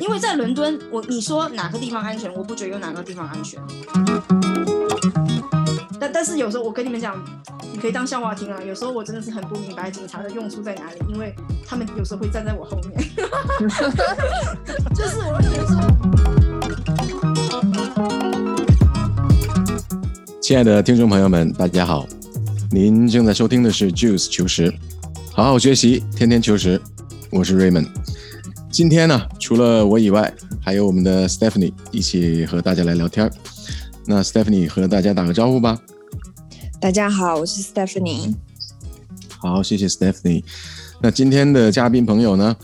因为在伦敦，我你说哪个地方安全，我不觉得有哪个地方安全。但但是有时候我跟你们讲，你可以当笑话听啊。有时候我真的是很不明白警察的用处在哪里，因为他们有时候会站在我后面。就是我觉得说，亲爱的听众朋友们，大家好，您正在收听的是 Juice 求实，好好学习，天天求实。我是 Raymond。今天呢，除了我以外，还有我们的 Stephanie 一起和大家来聊天。那 Stephanie 和大家打个招呼吧。大家好，我是 Stephanie。好，谢谢 Stephanie。那今天的嘉宾朋友呢，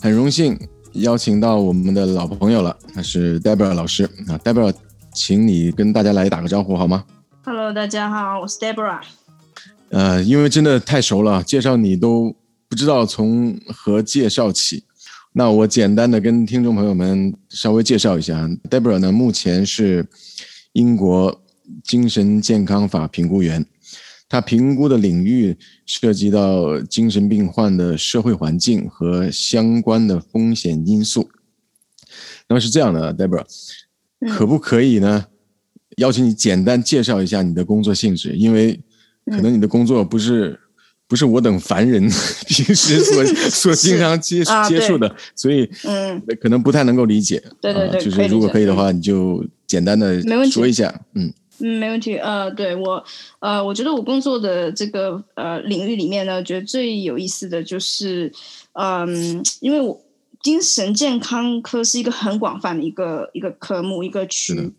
很荣幸邀请到我们的老朋友了，他是 Deborah 老师啊。Deborah，请你跟大家来打个招呼好吗？Hello，大家好，我是 Deborah。呃，因为真的太熟了，介绍你都不知道从何介绍起。那我简单的跟听众朋友们稍微介绍一下，Deborah 呢，目前是。英国精神健康法评估员，他评估的领域涉及到精神病患的社会环境和相关的风险因素。那么是这样的，Deborah，可不可以呢？邀请你简单介绍一下你的工作性质，因为可能你的工作不是不是我等凡人 平时所 所经常接接触的，所以嗯，可能不太能够理解。对对对，就是如果可以的话，你就。简单的说一下，嗯嗯，没问题。呃，对我，呃，我觉得我工作的这个呃领域里面呢，觉得最有意思的就是，嗯，因为我精神健康科是一个很广泛的一个一个科目一个区，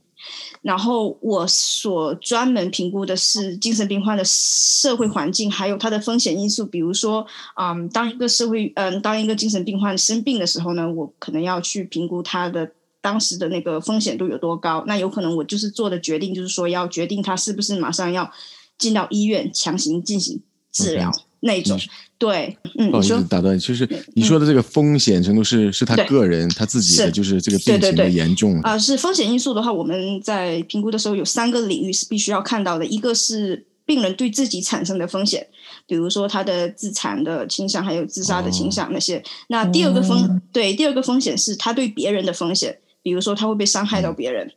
然后我所专门评估的是精神病患的社会环境，还有它的风险因素。比如说，嗯，当一个社会，嗯，当一个精神病患生病的时候呢，我可能要去评估他的。当时的那个风险度有多高？那有可能我就是做的决定，就是说要决定他是不是马上要进到医院强行进行治疗那种。对，嗯，不好意思打断，就是你说的这个风险程度是、嗯、是他个人他自己的，就是这个病情的严重啊、呃。是风险因素的话，我们在评估的时候有三个领域是必须要看到的，一个是病人对自己产生的风险，比如说他的自残的倾向，还有自杀的倾向那些。哦、那第二个风、嗯、对第二个风险是他对别人的风险。比如说，他会被伤害到别人，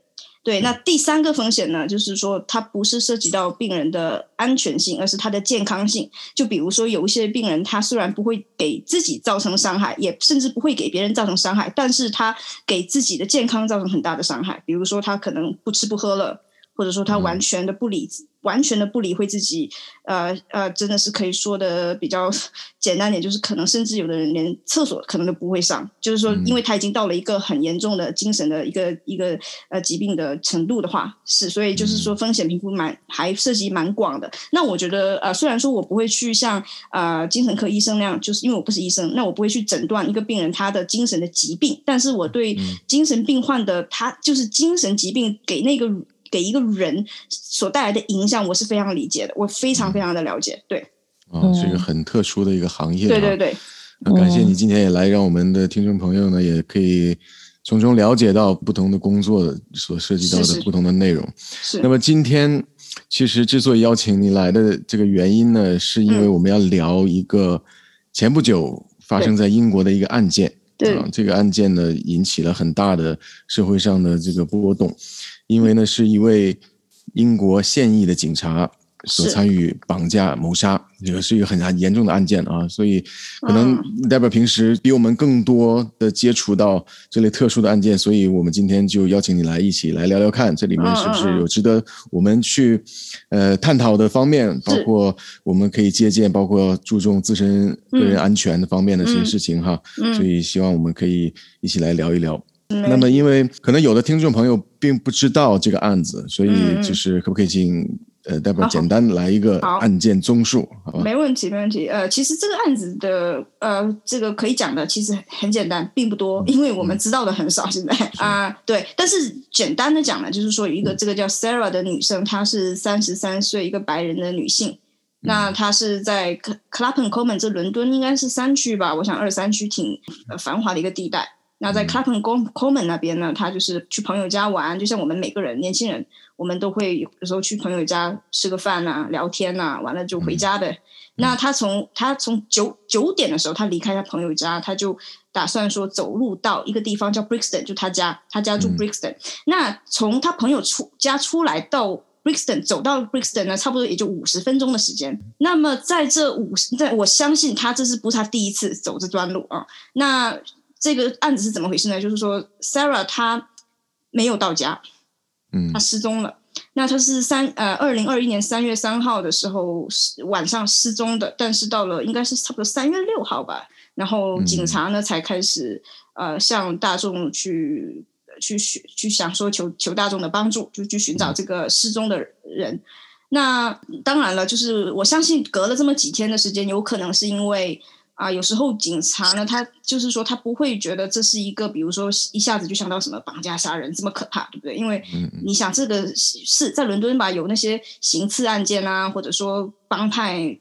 对。那第三个风险呢，就是说，它不是涉及到病人的安全性，而是他的健康性。就比如说，有一些病人，他虽然不会给自己造成伤害，也甚至不会给别人造成伤害，但是他给自己的健康造成很大的伤害。比如说，他可能不吃不喝了，或者说他完全的不理。完全的不理会自己，呃呃，真的是可以说的比较 简单点，就是可能甚至有的人连厕所可能都不会上，就是说，因为他已经到了一个很严重的精神的一个一个呃疾病的程度的话，是，所以就是说风险评估蛮还涉及蛮广的。那我觉得呃，虽然说我不会去像呃精神科医生那样，就是因为我不是医生，那我不会去诊断一个病人他的精神的疾病，但是我对精神病患的他就是精神疾病给那个。给一个人所带来的影响，我是非常理解的，我非常非常的了解。对，哦，是一个很特殊的一个行业。对对对。那感谢你今天也来，让我们的听众朋友呢，也可以从中了解到不同的工作所涉及到的不同的内容。是。那么今天其实之所以邀请你来的这个原因呢，是因为我们要聊一个前不久发生在英国的一个案件。对。啊，这个案件呢，引起了很大的社会上的这个波动。因为呢，是一位英国现役的警察所参与绑架谋杀，这个是一个很严重的案件啊，所以可能代表平时比我们更多的接触到这类特殊的案件，所以我们今天就邀请你来一起来聊聊看，这里面是不是有值得我们去呃探讨的方面，包括我们可以借鉴，包括注重自身个人安全的方面的这些事情哈，所以希望我们可以一起来聊一聊。那么，因为可能有的听众朋友并不知道这个案子，所以就是可不可以请、嗯、呃代表简单来一个案件综述？好，好吧？没问题，没问题。呃，其实这个案子的呃这个可以讲的其实很简单，并不多，因为我们知道的很少。现在 啊、呃，对。但是简单的讲呢，就是说一个这个叫 Sarah 的女生，她是三十三岁，一个白人的女性。那她是在 Clapham Common，这伦敦应该是三区吧？我想二三区挺繁华的一个地带。那在 Clapham Common 那边呢，他就是去朋友家玩，就像我们每个人年轻人，我们都会有时候去朋友家吃个饭啊、聊天啊，完了就回家呗。嗯、那他从他从九九点的时候，他离开他朋友家，他就打算说走路到一个地方叫 Brixton，就他家，他家住 Brixton。嗯、那从他朋友出家出来到 Brixton，走到 Brixton 呢，差不多也就五十分钟的时间。那么在这五十，在我相信他这是不是他第一次走这段路啊？那这个案子是怎么回事呢？就是说，Sarah 她没有到家，嗯，她失踪了。那她是三呃，二零二一年三月三号的时候晚上失踪的，但是到了应该是差不多三月六号吧，然后警察呢才开始呃向大众去去寻去想说求求大众的帮助，就去寻找这个失踪的人。那当然了，就是我相信隔了这么几天的时间，有可能是因为。啊，有时候警察呢，他就是说他不会觉得这是一个，比如说一下子就想到什么绑架杀人这么可怕，对不对？因为你想这个是在伦敦吧，有那些行刺案件啊，或者说帮派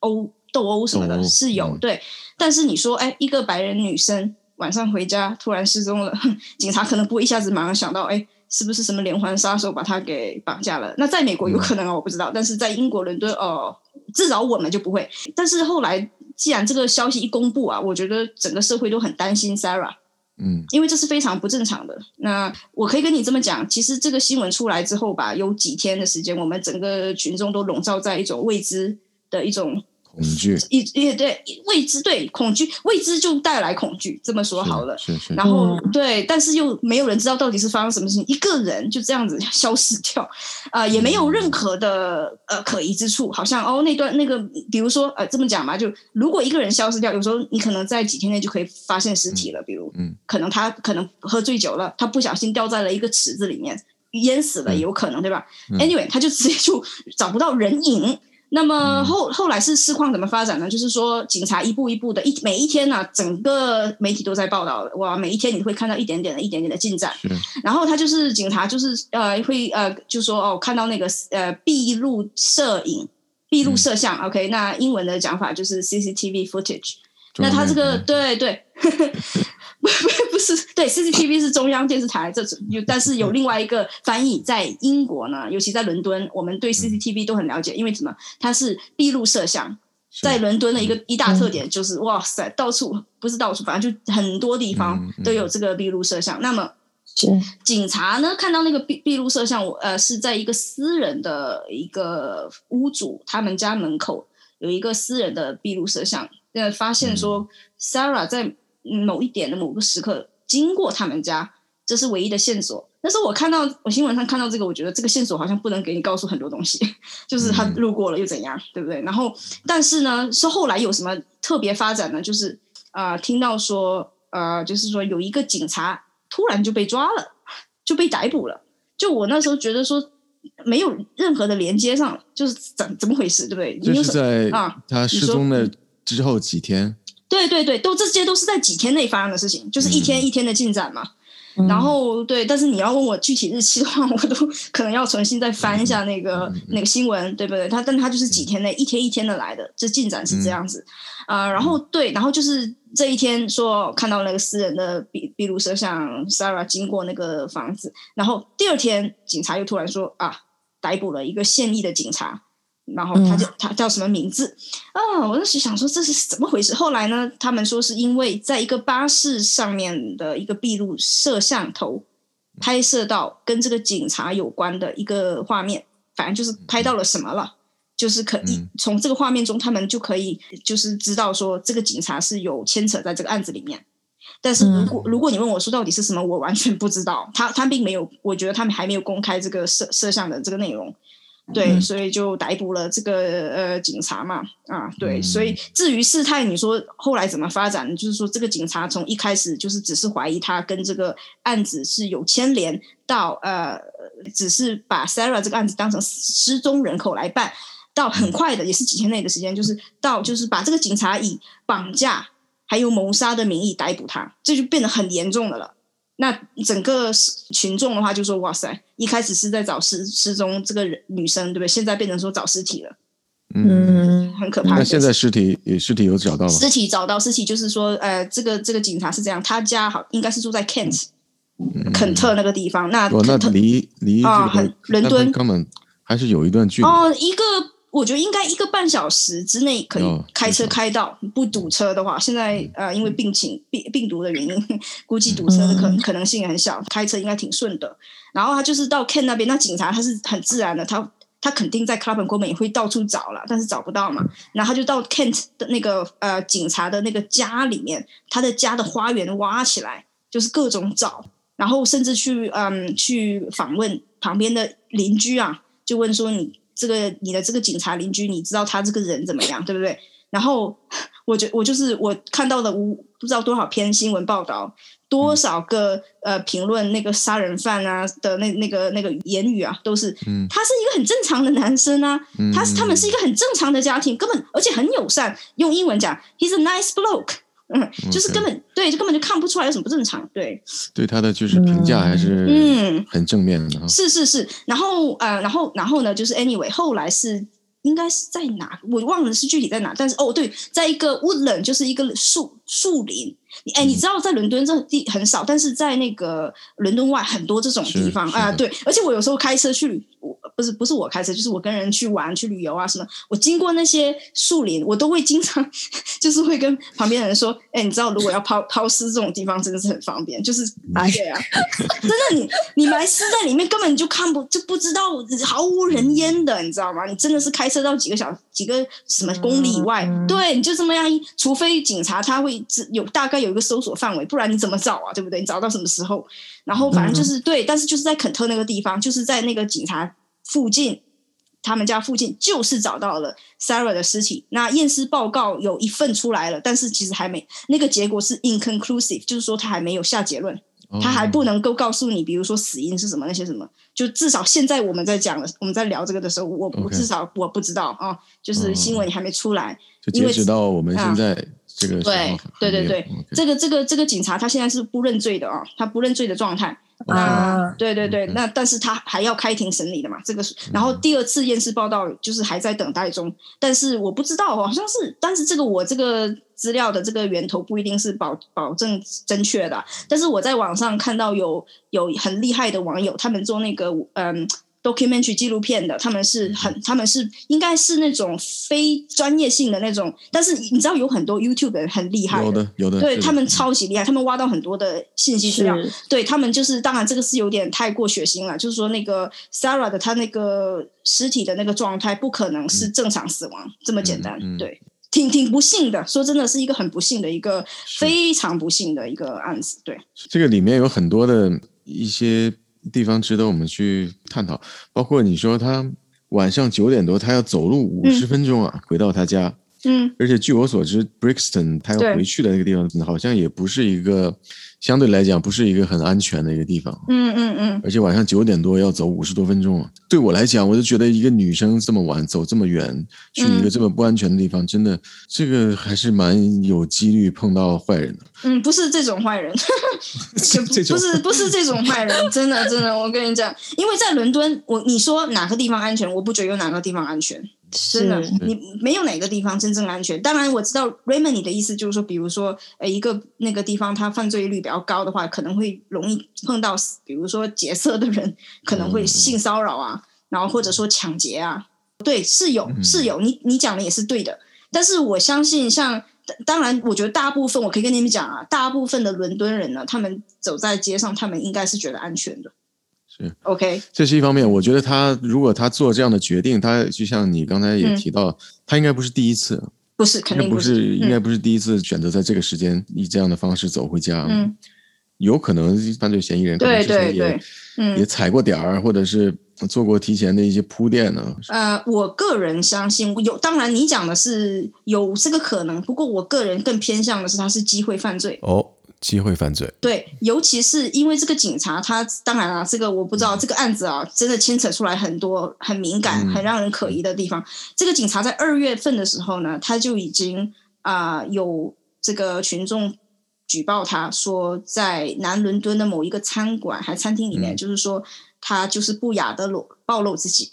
殴斗殴什么的，是有对。但是你说，哎，一个白人女生晚上回家突然失踪了，警察可能不会一下子马上想到，哎，是不是什么连环杀手把她给绑架了？那在美国有可能啊，我不知道。但是在英国伦敦，哦，至少我们就不会。但是后来。既然这个消息一公布啊，我觉得整个社会都很担心 Sarah，嗯，因为这是非常不正常的。那我可以跟你这么讲，其实这个新闻出来之后吧，有几天的时间，我们整个群众都笼罩在一种未知的一种。恐惧，也也对未知，对恐惧，未知就带来恐惧。这么说好了，是是。然后对，但是又没有人知道到底是发生什么事情，一个人就这样子 消失掉，啊、呃，也没有任何的呃可疑之处。好像哦，那段那个，比如说呃，这么讲嘛，就如果一个人消失掉，有时候你可能在几天内就可以发现尸体了。比如，嗯，可能他可能喝醉酒了，他不小心掉在了一个池子里面，淹死了，有可能，对吧？Anyway，他就直接就找不到人影。那么后后来是事况怎么发展呢？就是说，警察一步一步的，一每一天呢、啊，整个媒体都在报道，哇，每一天你会看到一点点的、一点点的进展。然后他就是警察，就是呃，会呃，就说哦，看到那个呃，闭路摄影、闭路摄像、嗯、，OK，那英文的讲法就是 CCTV footage。那他这个对对。不是，对，CCTV 是中央电视台，这种有，但是有另外一个翻译，在英国呢，尤其在伦敦，我们对 CCTV 都很了解，因为什么？它是闭路摄像，在伦敦的一个一大特点就是，哇塞，到处不是到处，反正就很多地方都有这个闭路摄像。那么，警察呢，看到那个闭闭路摄像，呃，是在一个私人的一个屋主他们家门口有一个私人的闭路摄像，呃，发现说 Sarah 在。某一点的某个时刻经过他们家，这是唯一的线索。但是我看到我新闻上看到这个，我觉得这个线索好像不能给你告诉很多东西，就是他路过了又怎样，对不对？然后，但是呢，是后来有什么特别发展呢？就是啊、呃，听到说呃，就是说有一个警察突然就被抓了，就被逮捕了。就我那时候觉得说没有任何的连接上，就是怎怎么回事，对不对？就是在啊，他失踪的之后几天。对对对，都这些都是在几天内发生的事情，就是一天一天的进展嘛。嗯、然后对，但是你要问我具体日期的话，我都可能要重新再翻一下那个、嗯、那个新闻，对不对？他但他就是几天内一天一天的来的，这进展是这样子啊。然后对，然后就是这一天说看到那个私人的闭闭路摄像，Sarah 经过那个房子，然后第二天警察又突然说啊，逮捕了一个现役的警察。然后他就他叫什么名字啊？我当时想说这是怎么回事。后来呢，他们说是因为在一个巴士上面的一个闭路摄像头拍摄到跟这个警察有关的一个画面，反正就是拍到了什么了，就是可以从这个画面中，他们就可以就是知道说这个警察是有牵扯在这个案子里面。但是如果如果你问我说到底是什么，我完全不知道。他他并没有，我觉得他们还没有公开这个摄摄像的这个内容。对，所以就逮捕了这个呃警察嘛，啊，对，所以至于事态，你说后来怎么发展？就是说这个警察从一开始就是只是怀疑他跟这个案子是有牵连，到呃只是把 Sarah 这个案子当成失踪人口来办，到很快的也是几天内的时间，就是到就是把这个警察以绑架还有谋杀的名义逮捕他，这就变得很严重的了。那整个群众的话就说：“哇塞，一开始是在找失失踪这个人女生，对不对？现在变成说找尸体了。”嗯，很可怕。那现在尸体尸体有找到吗？尸体找到，尸体就是说，呃，这个这个警察是这样，他家好应该是住在 Kent，肯特那个地方。那那离离啊，很伦敦根本还是有一段距离哦，一个。我觉得应该一个半小时之内可以开车开到，不堵车的话，现在呃因为病情病病毒的原因，估计堵车的可可能性也很小，开车应该挺顺的。然后他就是到 Kent 那边，那警察他是很自然的，他他肯定在 Clapham Common 也会到处找了，但是找不到嘛。然后他就到 Kent 的那个呃警察的那个家里面，他的家的花园挖起来，就是各种找，然后甚至去嗯去访问旁边的邻居啊，就问说你。这个你的这个警察邻居，你知道他这个人怎么样，对不对？然后我就我就是我看到的无不知道多少篇新闻报道，多少个呃评论那个杀人犯啊的那那个那个言语啊，都是，他是一个很正常的男生啊，他是他们是一个很正常的家庭，根本而且很友善，用英文讲，he's a nice bloke。嗯，就是根本.对，就根本就看不出来有什么不正常。对，对他的就是评价还是嗯很正面的。嗯、是是是，然后呃，然后然后呢，就是 anyway，后来是应该是在哪，我忘了是具体在哪，但是哦对，在一个 woodland，就是一个树树林。哎，你知道在伦敦这地很少，但是在那个伦敦外很多这种地方啊、呃。对，而且我有时候开车去。不是不是我开车，就是我跟人去玩去旅游啊什么。我经过那些树林，我都会经常 就是会跟旁边的人说：“哎、欸，你知道如果要抛抛尸这种地方真的是很方便，就是哎呀，真的你你埋尸在里面根本就看不就不知道毫无人烟的，你知道吗？你真的是开车到几个小几个什么公里以外，嗯、对，你就这么样，除非警察他会有大概有一个搜索范围，不然你怎么找啊？对不对？你找到什么时候？然后反正就是、嗯、对，但是就是在肯特那个地方，就是在那个警察。附近，他们家附近就是找到了 Sarah 的尸体。那验尸报告有一份出来了，但是其实还没那个结果是 inconclusive，就是说他还没有下结论，他还不能够告诉你，比如说死因是什么那些什么。就至少现在我们在讲了，我们在聊这个的时候，我我至少我不知道啊，就是新闻还没出来，就截止到我们现在这个对对对对，这个这个这个警察他现在是不认罪的啊，他不认罪的状态。啊，对对对，那但是他还要开庭审理的嘛，这个是，然后第二次验尸报道就是还在等待中，但是我不知道，好像是，但是这个我这个资料的这个源头不一定是保保证正确的，但是我在网上看到有有很厉害的网友，他们做那个嗯。Documentary 纪录片的，他们是很，他们是应该是那种非专业性的那种，但是你知道有很多 YouTube 的人很厉害的，有的有的，对他们超级厉害，他们挖到很多的信息资料，对他们就是，当然这个是有点太过血腥了，就是说那个 Sarah 的他那个尸体的那个状态不可能是正常死亡、嗯、这么简单，嗯嗯、对，挺挺不幸的，说真的是一个很不幸的一个非常不幸的一个案子，对，这个里面有很多的一些。地方值得我们去探讨，包括你说他晚上九点多，他要走路五十分钟啊，嗯、回到他家。嗯，而且据我所知，Brixton 他要回去的那个地方，好像也不是一个相对来讲不是一个很安全的一个地方。嗯嗯嗯。而且晚上九点多要走五十多分钟啊，对我来讲，我就觉得一个女生这么晚走这么远，去一个这么不安全的地方，嗯、真的这个还是蛮有几率碰到坏人的。嗯，不是这种坏人，不是不是这种坏人，真的真的，我跟你讲，因为在伦敦，我你说哪个地方安全，我不觉得有哪个地方安全。真的，你没有哪个地方真正安全。当然，我知道 Raymond 你的意思就是说，比如说，呃，一个那个地方它犯罪率比较高的话，可能会容易碰到，比如说劫色的人，可能会性骚扰啊，然后或者说抢劫啊。对，是有是有，你你讲的也是对的。但是我相信像，像当然，我觉得大部分我可以跟你们讲啊，大部分的伦敦人呢，他们走在街上，他们应该是觉得安全的。是 OK，这是一方面。我觉得他如果他做这样的决定，他就像你刚才也提到，嗯、他应该不是第一次，不是，肯定不是，不是应该不是第一次选择在这个时间以这样的方式走回家。嗯，有可能犯罪嫌疑人可能之前也对对对，嗯，也踩过点儿，或者是做过提前的一些铺垫呢。呃，我个人相信有，当然你讲的是有这个可能，不过我个人更偏向的是他是机会犯罪。哦。机会犯罪，对，尤其是因为这个警察，他当然啊，这个我不知道，这个案子啊，真的牵扯出来很多很敏感、很让人可疑的地方。嗯、这个警察在二月份的时候呢，他就已经啊、呃、有这个群众举报他说，在南伦敦的某一个餐馆还餐厅里面，嗯、就是说他就是不雅的裸暴露自己。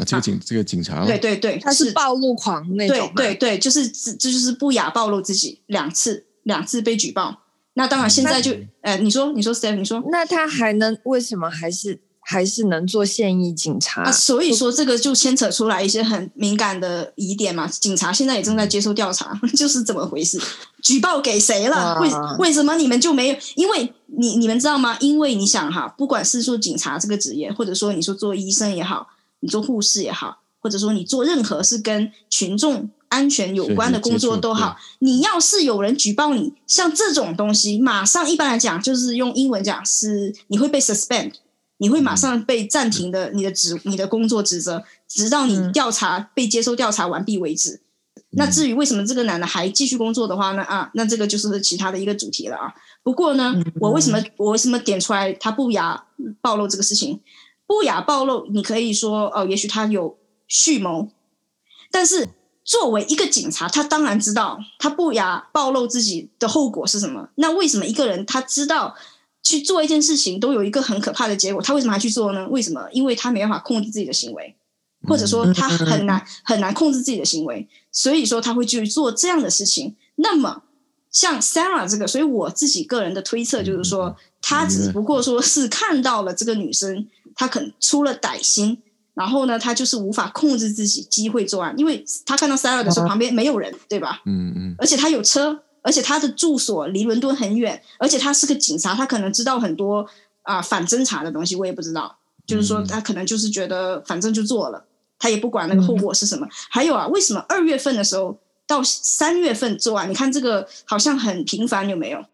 啊，这个警、啊、这个警察，对对对，他是暴露狂那种，对对对，就是这就是不雅暴露自己两次两次被举报。那当然现在就，呃，你说你说 Steph 你说，那他还能为什么还是？还是能做现役警察啊，所以说这个就牵扯出来一些很敏感的疑点嘛。警察现在也正在接受调查，就是怎么回事？举报给谁了？为为什么你们就没有？因为你你们知道吗？因为你想哈，不管是做警察这个职业，或者说你说做医生也好，你做护士也好，或者说你做任何是跟群众安全有关的工作都好，你要是有人举报你，像这种东西，马上一般来讲就是用英文讲是你会被 suspend。你会马上被暂停的，你的职、你的工作职责，直到你调查、嗯、被接受调查完毕为止。那至于为什么这个男的还继续工作的话呢？啊，那这个就是其他的一个主题了啊。不过呢，我为什么我为什么点出来他不雅暴露这个事情？不雅暴露，你可以说哦，也许他有蓄谋，但是作为一个警察，他当然知道他不雅暴露自己的后果是什么。那为什么一个人他知道？去做一件事情都有一个很可怕的结果，他为什么还去做呢？为什么？因为他没办法控制自己的行为，或者说他很难很难控制自己的行为，所以说他会去做这样的事情。那么像 Sarah 这个，所以我自己个人的推测就是说，他只不过说是看到了这个女生，他可能出了歹心，然后呢，他就是无法控制自己，机会作案，因为他看到 Sarah 的时候旁边没有人，对吧？嗯嗯，而且他有车。而且他的住所离伦敦很远，而且他是个警察，他可能知道很多啊、呃、反侦查的东西，我也不知道。就是说，他可能就是觉得反正就做了，他也不管那个后果是什么。嗯、还有啊，为什么二月份的时候到三月份作案？你看这个好像很频繁，有没有？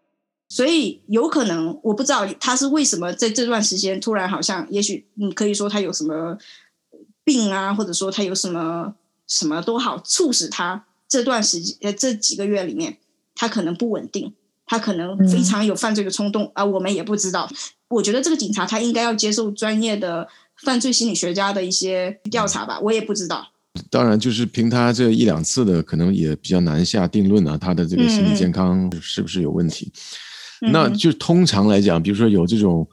所以有可能我不知道他是为什么在这段时间突然好像，也许你可以说他有什么病啊，或者说他有什么什么都好，促使他这段时间呃这几个月里面。他可能不稳定，他可能非常有犯罪的冲动啊、嗯呃！我们也不知道。我觉得这个警察他应该要接受专业的犯罪心理学家的一些调查吧。我也不知道。当然，就是凭他这一两次的，可能也比较难下定论啊。他的这个心理健康是不是有问题？嗯、那就通常来讲，比如说有这种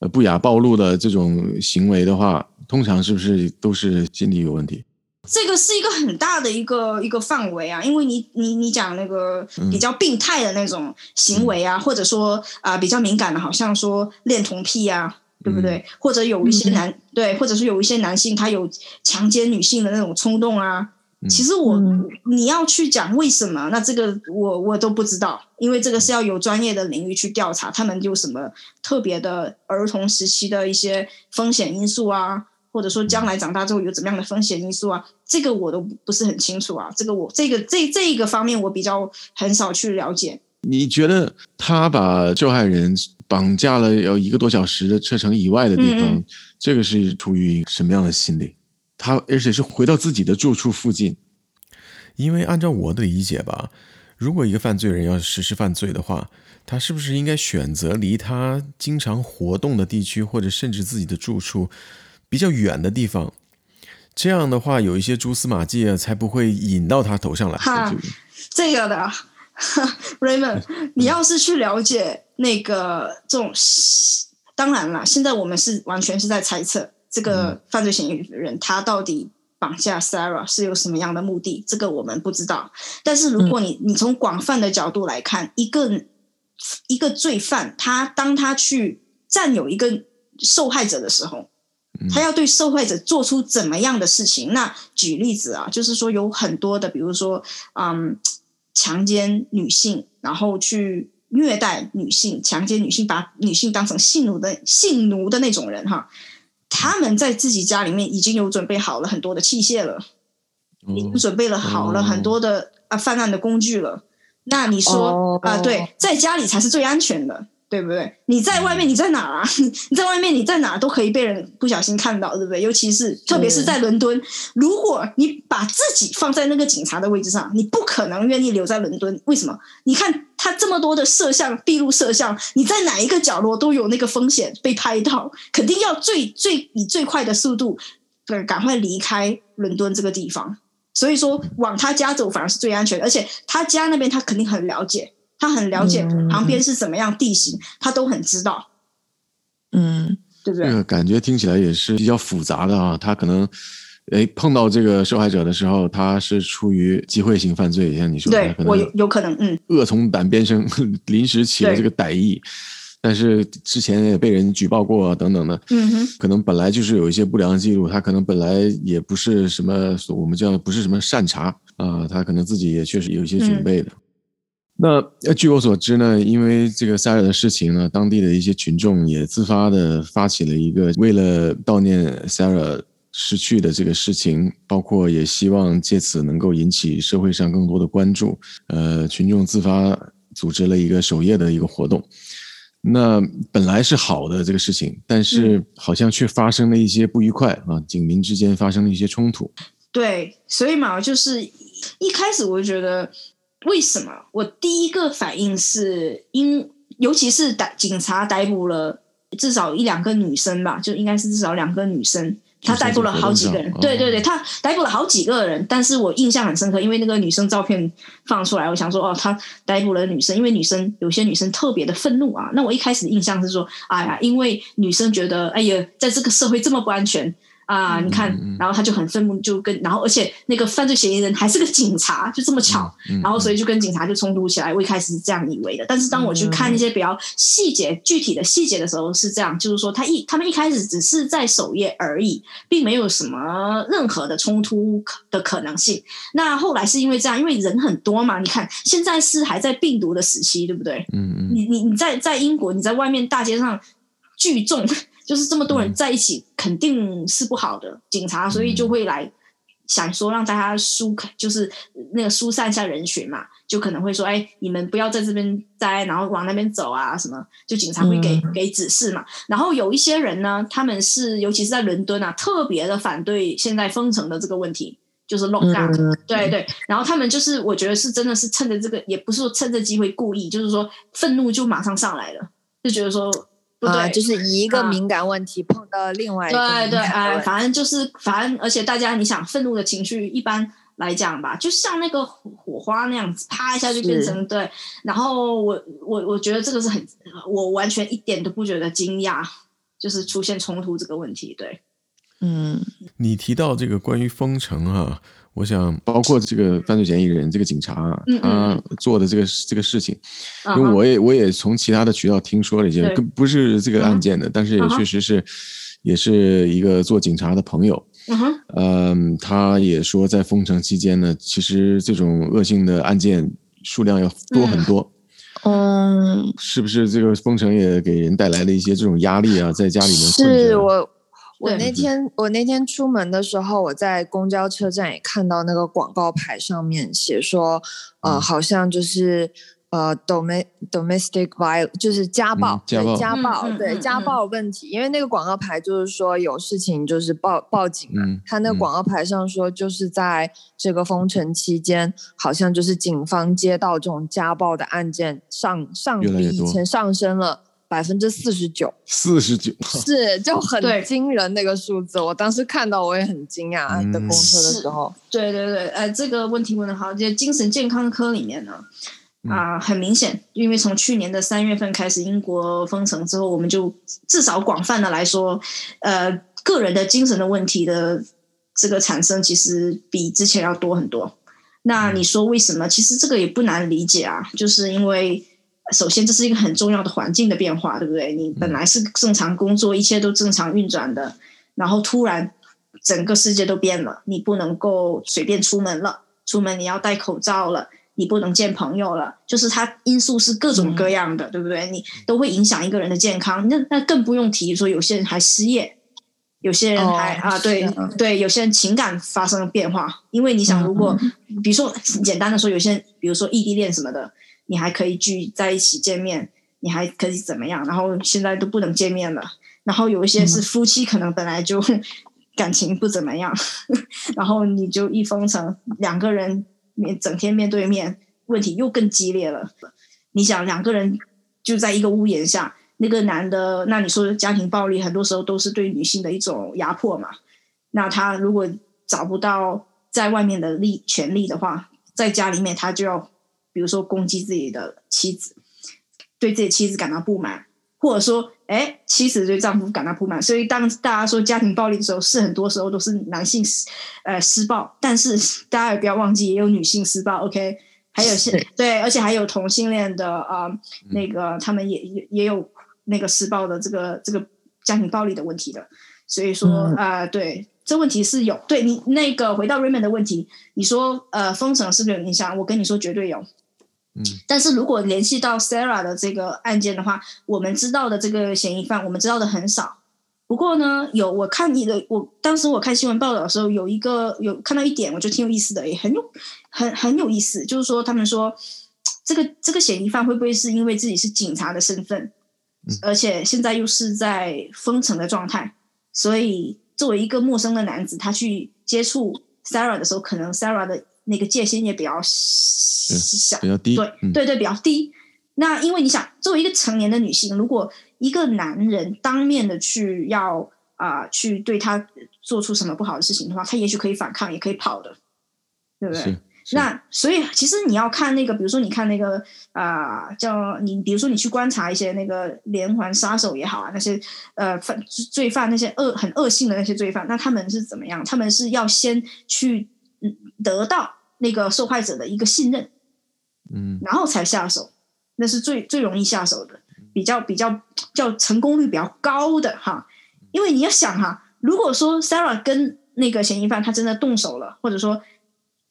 呃不雅暴露的这种行为的话，通常是不是都是心理有问题？这个是一个很大的一个一个范围啊，因为你你你讲那个比较病态的那种行为啊，嗯、或者说啊、呃、比较敏感的，好像说恋童癖啊，对不对？嗯、或者有一些男、嗯、对，或者是有一些男性他有强奸女性的那种冲动啊。嗯、其实我、嗯、你要去讲为什么，那这个我我都不知道，因为这个是要有专业的领域去调查，他们有什么特别的儿童时期的一些风险因素啊。或者说将来长大之后有怎么样的风险因素啊？这个我都不是很清楚啊。这个我这个这这一个方面我比较很少去了解。你觉得他把受害人绑架了要一个多小时的车程以外的地方，嗯、这个是出于什么样的心理？他而且是回到自己的住处附近。因为按照我的理解吧，如果一个犯罪人要实施犯罪的话，他是不是应该选择离他经常活动的地区，或者甚至自己的住处？比较远的地方，这样的话有一些蛛丝马迹啊，才不会引到他头上来。哈，这个的，Raymond，你要是去了解那个这种，当然了，现在我们是完全是在猜测这个犯罪嫌疑人他到底绑架 Sarah 是有什么样的目的，这个我们不知道。但是如果你你从广泛的角度来看，一个一个罪犯，他当他去占有一个受害者的时候。他要对受害者做出怎么样的事情？那举例子啊，就是说有很多的，比如说，嗯，强奸女性，然后去虐待女性，强奸女性，把女性当成性奴的性奴的那种人哈，他们在自己家里面已经有准备好了很多的器械了，已经准备了好了很多的啊犯案的工具了。那你说啊，对，在家里才是最安全的。对不对？你在外面，你在哪啊？你在外面，你在哪都可以被人不小心看到，对不对？尤其是特别是在伦敦，如果你把自己放在那个警察的位置上，你不可能愿意留在伦敦。为什么？你看他这么多的摄像、闭路摄像，你在哪一个角落都有那个风险被拍到，肯定要最最以最快的速度，对，赶快离开伦敦这个地方。所以说，往他家走反而是最安全，而且他家那边他肯定很了解。他很了解旁边是怎么样地形，嗯、他都很知道，嗯，对不对？这个感觉听起来也是比较复杂的啊。他可能哎，碰到这个受害者的时候，他是出于机会性犯罪，像你说的，对我有有可能，嗯，恶从胆边生，临时起了这个歹意，但是之前也被人举报过等等的，嗯哼，可能本来就是有一些不良记录，他可能本来也不是什么我们叫不是什么善茬啊，他可能自己也确实有一些准备的。嗯、那据我所知呢，因为这个 Sarah 的事情呢，当地的一些群众也自发的发起了一个为了悼念 Sarah。失去的这个事情，包括也希望借此能够引起社会上更多的关注。呃，群众自发组织了一个守夜的一个活动。那本来是好的这个事情，但是好像却发生了一些不愉快啊，警民之间发生了一些冲突。对，所以嘛，就是一开始我就觉得，为什么我第一个反应是因，尤其是逮警察逮捕了至少一两个女生吧，就应该是至少两个女生。他逮捕了好几个人，对对对，他逮捕了好几个人，但是我印象很深刻，因为那个女生照片放出来，我想说，哦，他逮捕了女生，因为女生有些女生特别的愤怒啊。那我一开始的印象是说，哎呀，因为女生觉得，哎呀，在这个社会这么不安全。啊，你看，然后他就很愤怒，就跟然后而且那个犯罪嫌疑人还是个警察，就这么巧，然后所以就跟警察就冲突起来。我一开始是这样以为的，但是当我去看一些比较细节、具体的细节的时候，是这样，就是说他一他们一开始只是在守夜而已，并没有什么任何的冲突的可能性。那后来是因为这样，因为人很多嘛，你看现在是还在病毒的时期，对不对？嗯嗯，你你你在在英国，你在外面大街上聚众。就是这么多人在一起，肯定是不好的。嗯、警察所以就会来想说让大家疏开，就是那个疏散一下人群嘛，就可能会说，哎，你们不要在这边待，然后往那边走啊，什么？就警察会给、嗯、给指示嘛。然后有一些人呢，他们是尤其是在伦敦啊，特别的反对现在封城的这个问题，就是 lockdown、嗯。对对。然后他们就是，我觉得是真的是趁着这个，也不是说趁着机会故意，就是说愤怒就马上上来了，就觉得说。不对、啊，就是一个敏感问题碰到另外一个敏感问题。对对，哎，反正就是，反正而且大家，你想，愤怒的情绪一般来讲吧，就像那个火花那样子，啪一下就变成对。然后我我我觉得这个是很，我完全一点都不觉得惊讶，就是出现冲突这个问题。对，嗯，你提到这个关于封城哈。我想，包括这个犯罪嫌疑人，这个警察，他做的这个这个事情，因为我也我也从其他的渠道听说了一些，不是这个案件的，但是也确实是，也是一个做警察的朋友，嗯他也说在封城期间呢，其实这种恶性的案件数量要多很多，嗯，是不是这个封城也给人带来了一些这种压力啊，在家里面困是我。我那天我那天出门的时候，我在公交车站也看到那个广告牌上面写说，呃，好像就是呃，domestic domestic violence 就是家暴，家暴，家暴，对家暴问题。因为那个广告牌就是说有事情就是报报警嘛。他那个广告牌上说就是在这个封城期间，好像就是警方接到这种家暴的案件上上比以前上升了。百分之四十九，四十九是就很惊人那个数字。我当时看到我也很惊讶。的公车的时候，对对对，哎，这个问题问得好。就精神健康科里面呢，啊、呃，很明显，因为从去年的三月份开始，英国封城之后，我们就至少广泛的来说，呃，个人的精神的问题的这个产生，其实比之前要多很多。那你说为什么？其实这个也不难理解啊，就是因为。首先，这是一个很重要的环境的变化，对不对？你本来是正常工作，一切都正常运转的，然后突然整个世界都变了，你不能够随便出门了，出门你要戴口罩了，你不能见朋友了，就是它因素是各种各样的，嗯、对不对？你都会影响一个人的健康，那那更不用提说有些人还失业，有些人还、哦、啊，对对，有些人情感发生了变化，因为你想，如果、嗯、比如说简单的说，有些人比如说异地恋什么的。你还可以聚在一起见面，你还可以怎么样？然后现在都不能见面了。然后有一些是夫妻，可能本来就 感情不怎么样，嗯、然后你就一封城，两个人面整天面对面，问题又更激烈了。你想两个人就在一个屋檐下，那个男的，那你说家庭暴力很多时候都是对女性的一种压迫嘛？那他如果找不到在外面的力权利的话，在家里面他就要。比如说攻击自己的妻子，对自己妻子感到不满，或者说，哎，妻子对丈夫感到不满，所以当大家说家庭暴力的时候，是很多时候都是男性施呃施暴，但是大家也不要忘记，也有女性施暴，OK？还有是，对，而且还有同性恋的啊、呃，那个他们也也也有那个施暴的这个这个家庭暴力的问题的，所以说啊、对，这问题是有。对你那个回到 Raymond 的问题，你说呃，封城是不是有影响？我跟你说绝对有。嗯，但是如果联系到 Sarah 的这个案件的话，我们知道的这个嫌疑犯，我们知道的很少。不过呢，有我看你的，我当时我看新闻报道的时候，有一个有看到一点，我觉得挺有意思的，也很有很很有意思，就是说他们说这个这个嫌疑犯会不会是因为自己是警察的身份，而且现在又是在封城的状态，所以作为一个陌生的男子，他去接触 Sarah 的时候，可能 Sarah 的那个戒心也比较小，比较低，对、嗯、对对，比较低。那因为你想，作为一个成年的女性，如果一个男人当面的去要啊、呃、去对她做出什么不好的事情的话，她也许可以反抗，也可以跑的，对不对？那所以其实你要看那个，比如说你看那个啊、呃，叫你，比如说你去观察一些那个连环杀手也好啊，那些呃犯罪犯，那些恶很恶性的那些罪犯，那他们是怎么样？他们是要先去得到那个受害者的一个信任，嗯，然后才下手。那是最最容易下手的，比较比较叫成功率比较高的哈，因为你要想哈，如果说 Sarah 跟那个嫌疑犯他真的动手了，或者说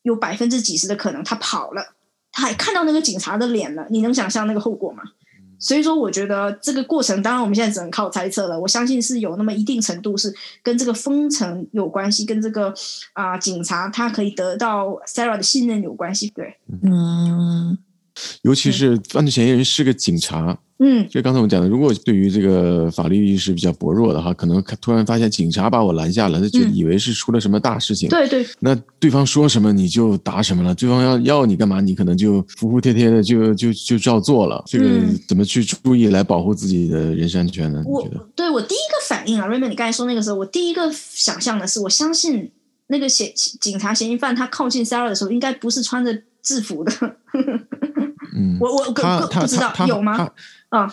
有百分之几十的可能他跑了，他还看到那个警察的脸了，你能想象那个后果吗？所以说，我觉得这个过程，当然我们现在只能靠猜测了。我相信是有那么一定程度是跟这个封城有关系，跟这个啊、呃、警察他可以得到 Sarah 的信任有关系。对，嗯。尤其是犯罪嫌疑人是个警察，嗯，就刚才我们讲的，如果对于这个法律意识比较薄弱的话，可能突然发现警察把我拦下了，他就以为是出了什么大事情，对对，那对方说什么你就答什么了，对方要要你干嘛，你可能就服服帖帖的就就就照做了，这个怎么去注意来保护自己的人身安全呢？我对我第一个反应啊，Raymond，你刚才说那个时候，我第一个想象的是，我相信那个嫌警察嫌疑犯他靠近 Sarah 的时候，应该不是穿着制服的。嗯，我我他他不知道有吗？啊，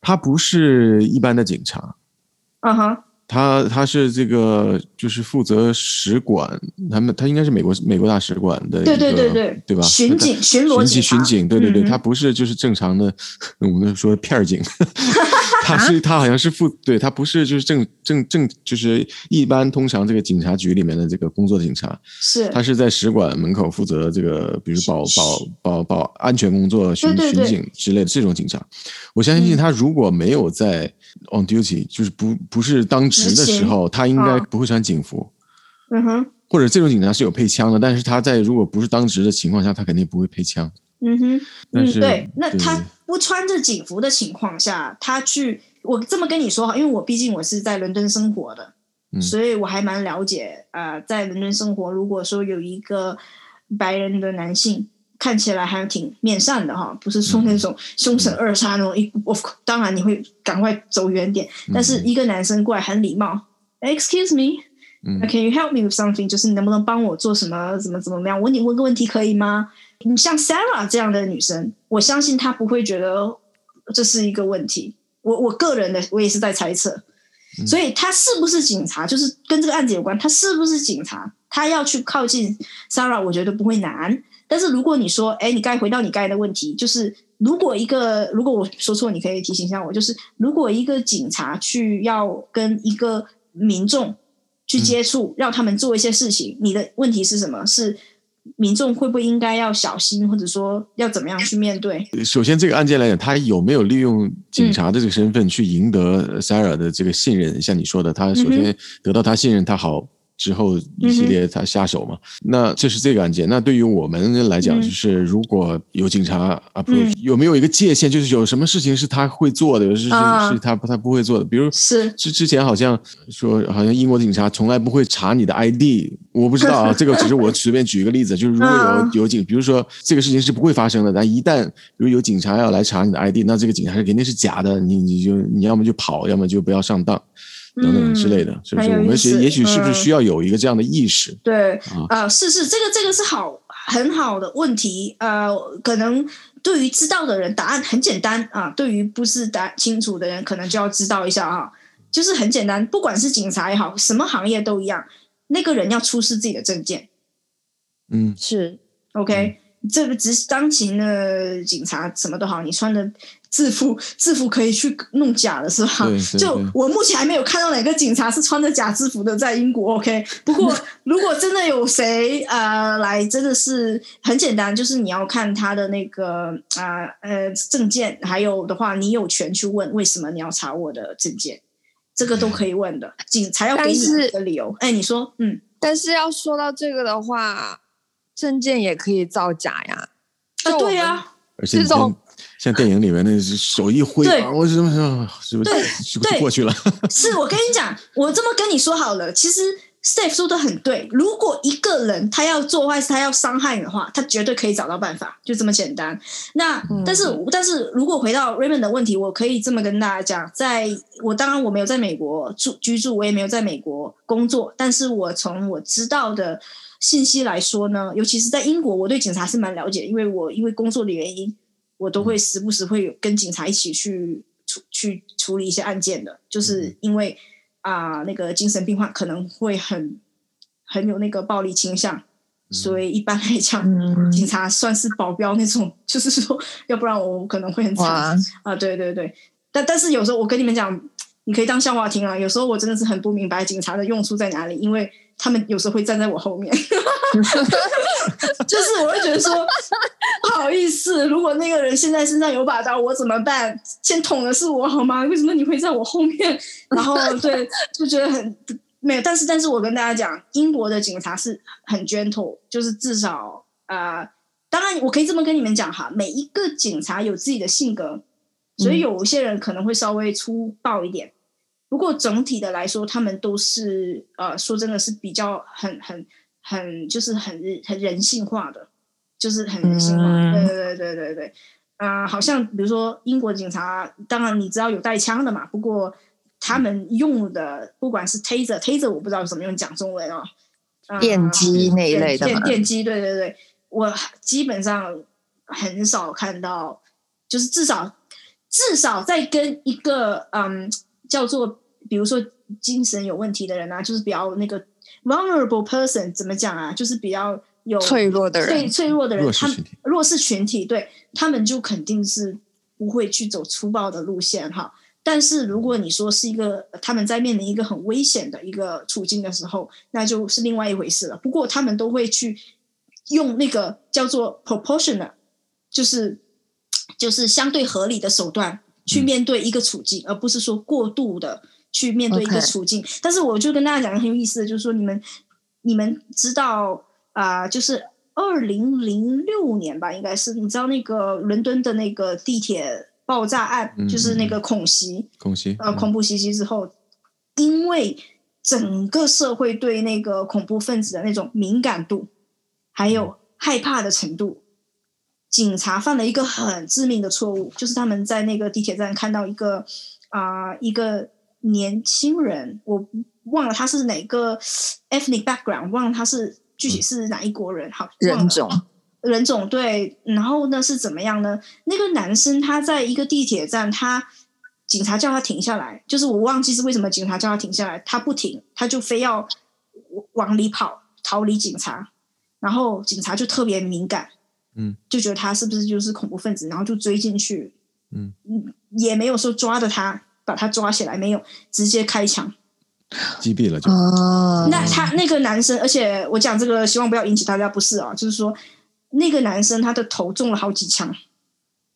他不是一般的警察，嗯哼，他他是这个就是负责使馆，他们他应该是美国美国大使馆的，对对对对，对吧？巡警巡逻巡巡警，对对对，他不是就是正常的，我们说片儿警。他是他好像是负，对，他不是就是正正正就是一般通常这个警察局里面的这个工作警察，是他是在使馆门口负责这个比如保保保保安全工作巡巡警之类的这种警察。我相信他如果没有在 on duty，就是不不是当值的时候，他应该不会穿警服。嗯哼，或者这种警察是有配枪的，但是他在如果不是当值的情况下，他肯定不会配枪。嗯哼，嗯对，那他。不穿着警服的情况下，他去，我这么跟你说哈，因为我毕竟我是在伦敦生活的，嗯、所以我还蛮了解。呃，在伦敦生活，如果说有一个白人的男性看起来还挺面善的哈，不是说那种凶神恶煞那种，一、嗯，我当然你会赶快走远点。但是一个男生过来很礼貌、嗯、，Excuse me，Can you help me with something？就是你能不能帮我做什么？怎么怎么样？我问你问个问题可以吗？你像 Sarah 这样的女生，我相信她不会觉得这是一个问题。我我个人的，我也是在猜测。所以她是不是警察，就是跟这个案子有关。她是不是警察，她要去靠近 Sarah，我觉得不会难。但是如果你说，哎，你该回到你刚才的问题，就是如果一个，如果我说错，你可以提醒一下我。就是如果一个警察去要跟一个民众去接触，让他们做一些事情，你的问题是什么？是？民众会不会应该要小心，或者说要怎么样去面对？首先，这个案件来讲，他有没有利用警察的这个身份去赢得 Sarah 的这个信任？嗯、像你说的，他首先得到他信任，他好。之后一系列他下手嘛，嗯、那这是这个案件。那对于我们来讲，就是如果有警察 approve，、嗯、有没有一个界限？就是有什么事情是他会做的，有什么事情是他他不会做的。比如是之之前好像说，好像英国警察从来不会查你的 ID，我不知道啊。这个只是我随便举一个例子，就是如果有有警，比如说这个事情是不会发生的，但一旦比如有警察要来查你的 ID，那这个警察是肯定是假的，你你就你要么就跑，要么就不要上当。等等之类的，是不是？我们也许是不是需要有一个这样的意识？对啊，是是，这个这个是好很好的问题。呃，可能对于知道的人，答案很简单啊；对于不是答清楚的人，可能就要知道一下啊。就是很简单，不管是警察也好，什么行业都一样，那个人要出示自己的证件。嗯，是 OK。这个执当勤的警察什么都好，你穿的制服，制服可以去弄假的是吧？对对对，就我目前还没有看到哪个警察是穿着假制服的，在英国。OK，不过 如果真的有谁呃来，真的是很简单，就是你要看他的那个啊呃，呃证件，还有的话，你有权去问为什么你要查我的证件，这个都可以问的，警察要给你的理由。哎，你说，嗯，但是要说到这个的话。证件也可以造假呀！啊，对呀，而且像像电影里面那是手一挥，我什么什么是不是？对，是不是过去了？是我跟你讲，我这么跟你说好了，其实 Steve 说的很对。如果一个人他要做坏事，他要伤害你的话，他绝对可以找到办法，就这么简单。那、嗯、但是但是如果回到 Raymond 的问题，我可以这么跟大家讲，在我当然我没有在美国住居住，我也没有在美国工作，但是我从我知道的。信息来说呢，尤其是在英国，我对警察是蛮了解，因为我因为工作的原因，我都会时不时会有跟警察一起去处去处理一些案件的，就是因为啊、呃，那个精神病患可能会很很有那个暴力倾向，所以一般来讲，嗯、警察算是保镖那种，就是说，要不然我可能会很惨啊，对对对，但但是有时候我跟你们讲，你可以当笑话听啊，有时候我真的是很不明白警察的用处在哪里，因为。他们有时候会站在我后面，就是我会觉得说不好意思，如果那个人现在身上有把刀，我怎么办？先捅的是我好吗？为什么你会在我后面？然后对，就觉得很没有。但是，但是我跟大家讲，英国的警察是很 gentle，就是至少啊、呃，当然我可以这么跟你们讲哈，每一个警察有自己的性格，所以有些人可能会稍微粗暴一点。不过整体的来说，他们都是呃，说真的是比较很很很，就是很很人性化的，就是很人性化。嗯、对对对对对啊、呃，好像比如说英国警察，当然你知道有带枪的嘛。不过他们用的不管是 taser，taser 我不知道怎么用讲中文哦，呃、电击那一类的电电击，对对对，我基本上很少看到，就是至少至少在跟一个嗯叫做。比如说精神有问题的人啊，就是比较那个 vulnerable person 怎么讲啊？就是比较有脆弱的人，脆脆弱的人，弱势群体，弱势群体，对他们就肯定是不会去走粗暴的路线哈。但是如果你说是一个他们在面临一个很危险的一个处境的时候，那就是另外一回事了。不过他们都会去用那个叫做 proportional，就是就是相对合理的手段去面对一个处境，嗯、而不是说过度的。去面对一个处境，Okay. 但是我就跟大家讲个很有意思的，就是说你们你们知道啊、呃，就是二零零六年吧，应该是你知道那个伦敦的那个地铁爆炸案，嗯、就是那个恐袭，恐袭，呃，恐怖袭击之后，嗯、因为整个社会对那个恐怖分子的那种敏感度，还有害怕的程度，嗯、警察犯了一个很致命的错误，就是他们在那个地铁站看到一个啊、呃、一个。年轻人，我忘了他是哪个 ethnic background，忘了他是具体是哪一国人，好，人种，人种对。然后呢是怎么样呢？那个男生他在一个地铁站，他警察叫他停下来，就是我忘记是为什么警察叫他停下来，他不停，他就非要往里跑，逃离警察。然后警察就特别敏感，嗯，就觉得他是不是就是恐怖分子，然后就追进去，嗯，也没有说抓着他。把他抓起来没有？直接开枪，击毙了就。哦，那他那个男生，而且我讲这个，希望不要引起大家不适啊。就是说，那个男生他的头中了好几枪，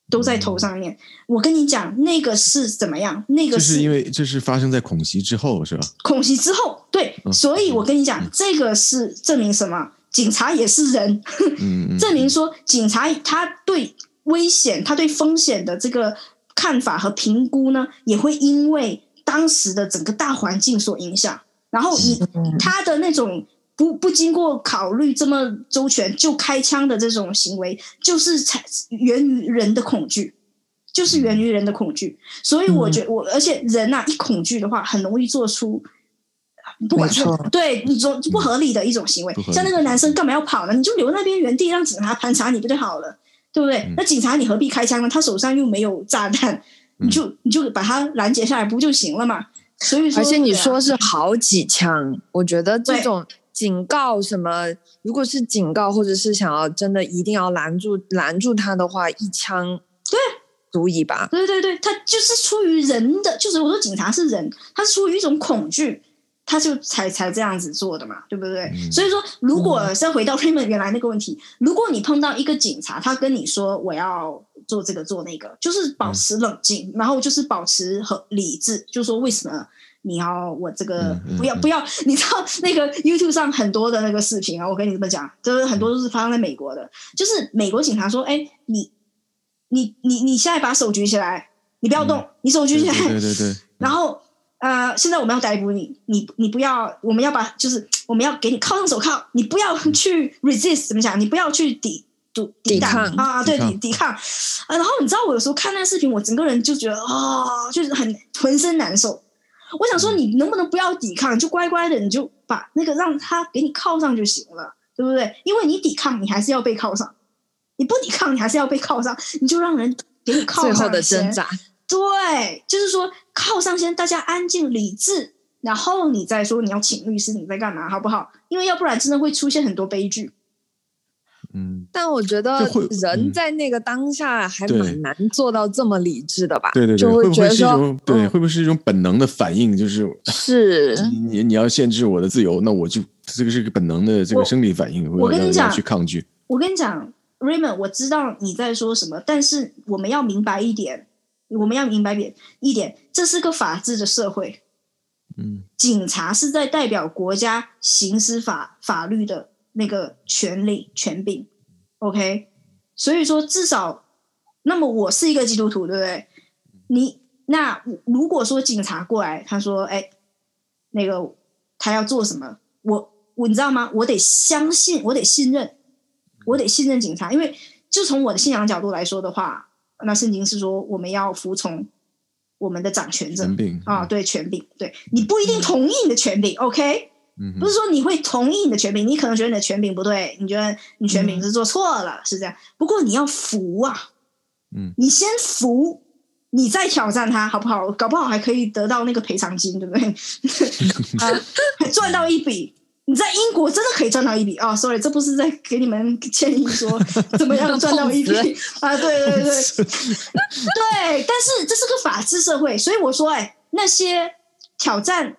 都在头上面。嗯、我跟你讲，那个是怎么样？那个是，是因为这是发生在恐袭之后，是吧？恐袭之后，对。嗯、所以我跟你讲，嗯、这个是证明什么？警察也是人，证明说警察他对危险、他对风险的这个。看法和评估呢，也会因为当时的整个大环境所影响。然后以他的那种不不经过考虑这么周全就开枪的这种行为，就是才源于人的恐惧，就是源于人的恐惧。所以我觉得我，而且人呐、啊，一恐惧的话，很容易做出不管是对你说不合理的一种行为。像那个男生干嘛要跑呢？你就留那边原地，让警察盘查你不就好了？对不对？嗯、那警察你何必开枪呢？他手上又没有炸弹，你就你就把他拦截下来不就行了嘛？所以说，而且你说是好几枪，我觉得这种警告什么，如果是警告或者是想要真的一定要拦住拦住他的话，一枪对足以吧？对对对，他就是出于人的，就是我说警察是人，他是出于一种恐惧。他就才才这样子做的嘛，对不对？嗯、所以说，如果再回到 Raymond 原来那个问题，嗯、如果你碰到一个警察，他跟你说我要做这个做那个，就是保持冷静，嗯、然后就是保持和理智，就说为什么你要我这个、嗯、不要不要？你知道那个 YouTube 上很多的那个视频啊，我跟你这么讲，就是很多都是发生在美国的，就是美国警察说：“哎，你你你你现在把手举起来，你不要动，嗯、你手举起来。”对对对，然后。呃，现在我们要逮捕你，你你不要，我们要把就是我们要给你铐上手铐，你不要去 resist，怎么讲？你不要去抵抵抵抗啊，对，抵抵抗。啊，然后你知道我有时候看那视频，我整个人就觉得啊、哦，就是很浑身难受。我想说，你能不能不要抵抗，就乖乖的，你就把那个让他给你铐上就行了，对不对？因为你抵抗，你还是要被铐上；你不抵抗，你还是要被铐上。你就让人给你铐上。最后的挣扎。对，就是说靠上先，大家安静理智，然后你再说你要请律师，你在干嘛，好不好？因为要不然真的会出现很多悲剧。嗯，但我觉得人在那个当下还蛮难做到这么理智的吧？对对对，会不会是一种对？会不会是一种本能的反应？就是是 你你要限制我的自由，那我就这个是个本能的这个生理反应。我跟你讲，去抗拒。我跟你讲，Raymond，我知道你在说什么，但是我们要明白一点。我们要明白点一点，这是个法治的社会，嗯，警察是在代表国家行使法法律的那个权利权柄，OK，所以说至少，那么我是一个基督徒，对不对？你那如果说警察过来，他说，哎，那个他要做什么，我我你知道吗？我得相信，我得信任，我得信任警察，因为就从我的信仰角度来说的话。那圣经是说，我们要服从我们的掌权者啊，对权柄，对你不一定同意你的权柄、嗯、，OK，、嗯、不是说你会同意你的权柄，你可能觉得你的权柄不对，你觉得你权柄是做错了，嗯、是这样。不过你要服啊，嗯，你先服，你再挑战他，好不好？搞不好还可以得到那个赔偿金，对不对？啊，还赚到一笔。你在英国真的可以赚到一笔啊、哦！Sorry，这不是在给你们建议说 怎么样赚到一笔 啊？对对对对，对。但是这是个法治社会，所以我说，哎，那些挑战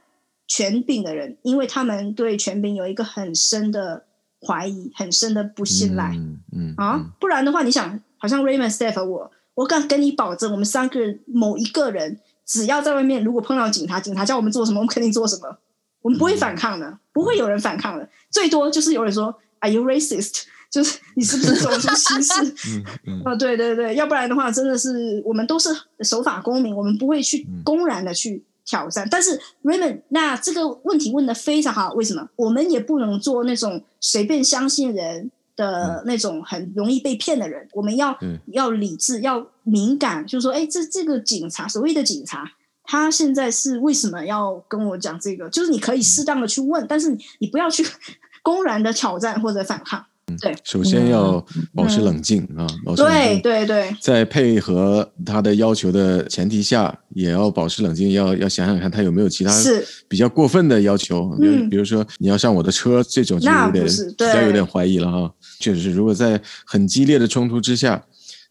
权柄的人，因为他们对权柄有一个很深的怀疑，很深的不信赖，嗯，嗯啊，不然的话，你想，好像 Raymond、Steph 我，我敢跟你保证，我们三个人某一个人，只要在外面，如果碰到警察，警察叫我们做什么，我们肯定做什么。我们不会反抗的，不会有人反抗的，最多就是有人说 “Are you racist？” 就是你是不是种族歧视？嗯嗯、哦，对对对，要不然的话，真的是我们都是守法公民，我们不会去公然的去挑战。嗯、但是 Raymond，那这个问题问的非常好，为什么？我们也不能做那种随便相信人的那种很容易被骗的人。我们要、嗯、要理智，要敏感，就是说，哎，这这个警察，所谓的警察。他现在是为什么要跟我讲这个？就是你可以适当的去问，但是你不要去 公然的挑战或者反抗。对，首先要保持冷静啊，保持冷静。对对对，在配合他的要求的前提下，也要保持冷静，要要想想看他有没有其他比较过分的要求。比如比如说你要上我的车这种，就有点比较有点怀疑了哈。确实是，如果在很激烈的冲突之下。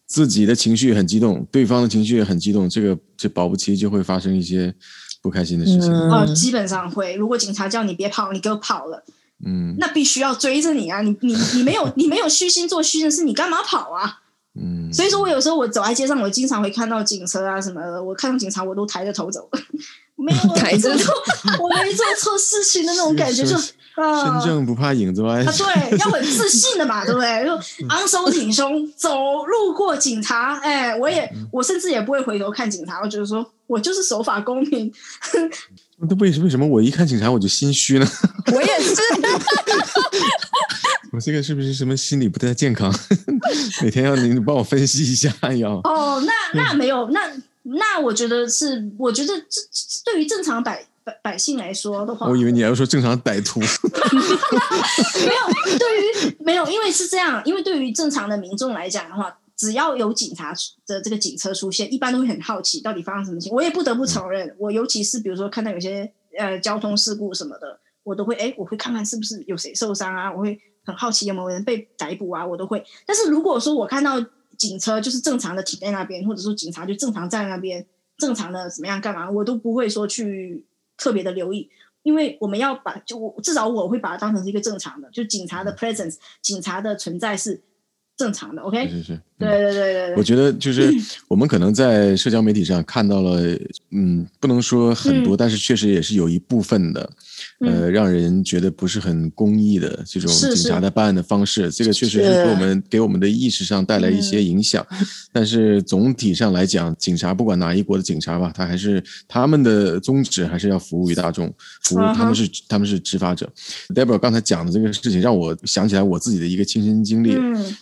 自己的情绪很激动，对方的情绪也很激动，这个这保不齐就会发生一些不开心的事情。哦、嗯，基本上会。如果警察叫你别跑，你给我跑了，嗯，那必须要追着你啊！你你你没有 你没有虚心做虚的事，你干嘛跑啊？嗯，所以说我有时候我走在街上，我经常会看到警车啊什么的，我看到警察我都抬着头走，没有抬着头，我没做错事情的那种感觉就。身正不怕影子歪。啊，对，要很自信的嘛，对不对？就昂首挺胸走路过警察，哎，我也，我甚至也不会回头看警察，我觉得说我就是守法公民。那为什为什么我一看警察我就心虚呢？我也是。我这个是不是什么心理不太健康？每天要你帮我分析一下要。哦，那那没有，那那我觉得是，我觉得这对于正常百。百百姓来说的话，我以为你要说正常歹徒。没有，对于没有，因为是这样，因为对于正常的民众来讲的话，只要有警察的这个警车出现，一般都会很好奇到底发生什么情况。我也不得不承认，我尤其是比如说看到有些呃交通事故什么的，我都会哎，我会看看是不是有谁受伤啊，我会很好奇有没有人被逮捕啊，我都会。但是如果说我看到警车就是正常的停在那边，或者说警察就正常站在那边，正常的怎么样干嘛，我都不会说去特别的留意，因为我们要把就我至少我会把它当成是一个正常的，就警察的 presence，警察的存在是。正常的，OK，是是是，对对对对对。我觉得就是 我们可能在社交媒体上看到了，嗯，不能说很多，但是确实也是有一部分的。呃，让人觉得不是很公义的这种警察的办案的方式，这个确实是给我们给我们的意识上带来一些影响。但是总体上来讲，警察不管哪一国的警察吧，他还是他们的宗旨还是要服务于大众，服务他们是他们是执法者。Deborah 刚才讲的这个事情，让我想起来我自己的一个亲身经历，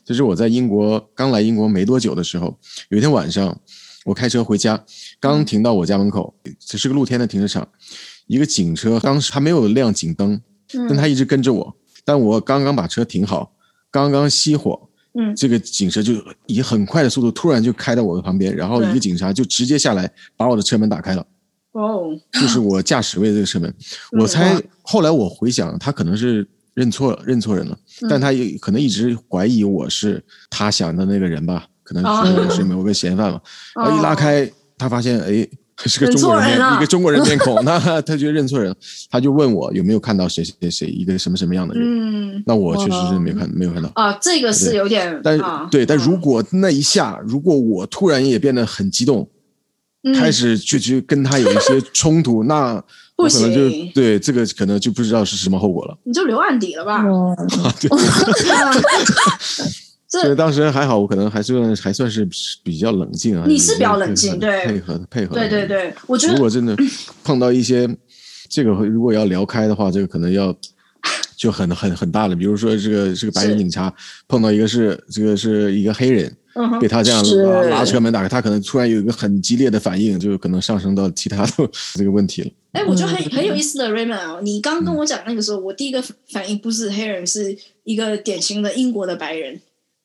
就是我在英国刚来英国没多久的时候，有一天晚上我开车回家，刚停到我家门口，只是个露天的停车场。一个警车当时还没有亮警灯，但他一直跟着我。但我刚刚把车停好，刚刚熄火，嗯，这个警车就以很快的速度突然就开到我的旁边，然后一个警察就直接下来把我的车门打开了。哦，就是我驾驶位的这个车门。我猜后来我回想，他可能是认错了，认错人了，但他也可能一直怀疑我是他想的那个人吧，可能是是 某个嫌犯嘛。然后一拉开，他发现哎。是个中国人，一个中国人面孔，那他就认错人，他就问我有没有看到谁谁谁一个什么什么样的人，嗯，那我确实是没有看，没有看到啊，这个是有点，但对，但如果那一下，如果我突然也变得很激动，开始就去跟他有一些冲突，那 我可能就对这个可能就不知道是什么后果了，你就留案底了吧？所以当时还好，我可能还算还算是比较冷静啊。你是比较冷静，对，配合配合。对对对，我觉得如果真的碰到一些这个，如果要聊开的话，这个可能要 就很很很大了。比如说这个这个白人警察碰到一个是这个是一个黑人，被他这样拉车门打开，他可能突然有一个很激烈的反应，就可能上升到其他的 这个问题了。哎，我觉得很很有意思的 Raymond 啊，你刚刚跟我讲那个时候，我第一个反应不是黑人，是一个典型的英国的白人。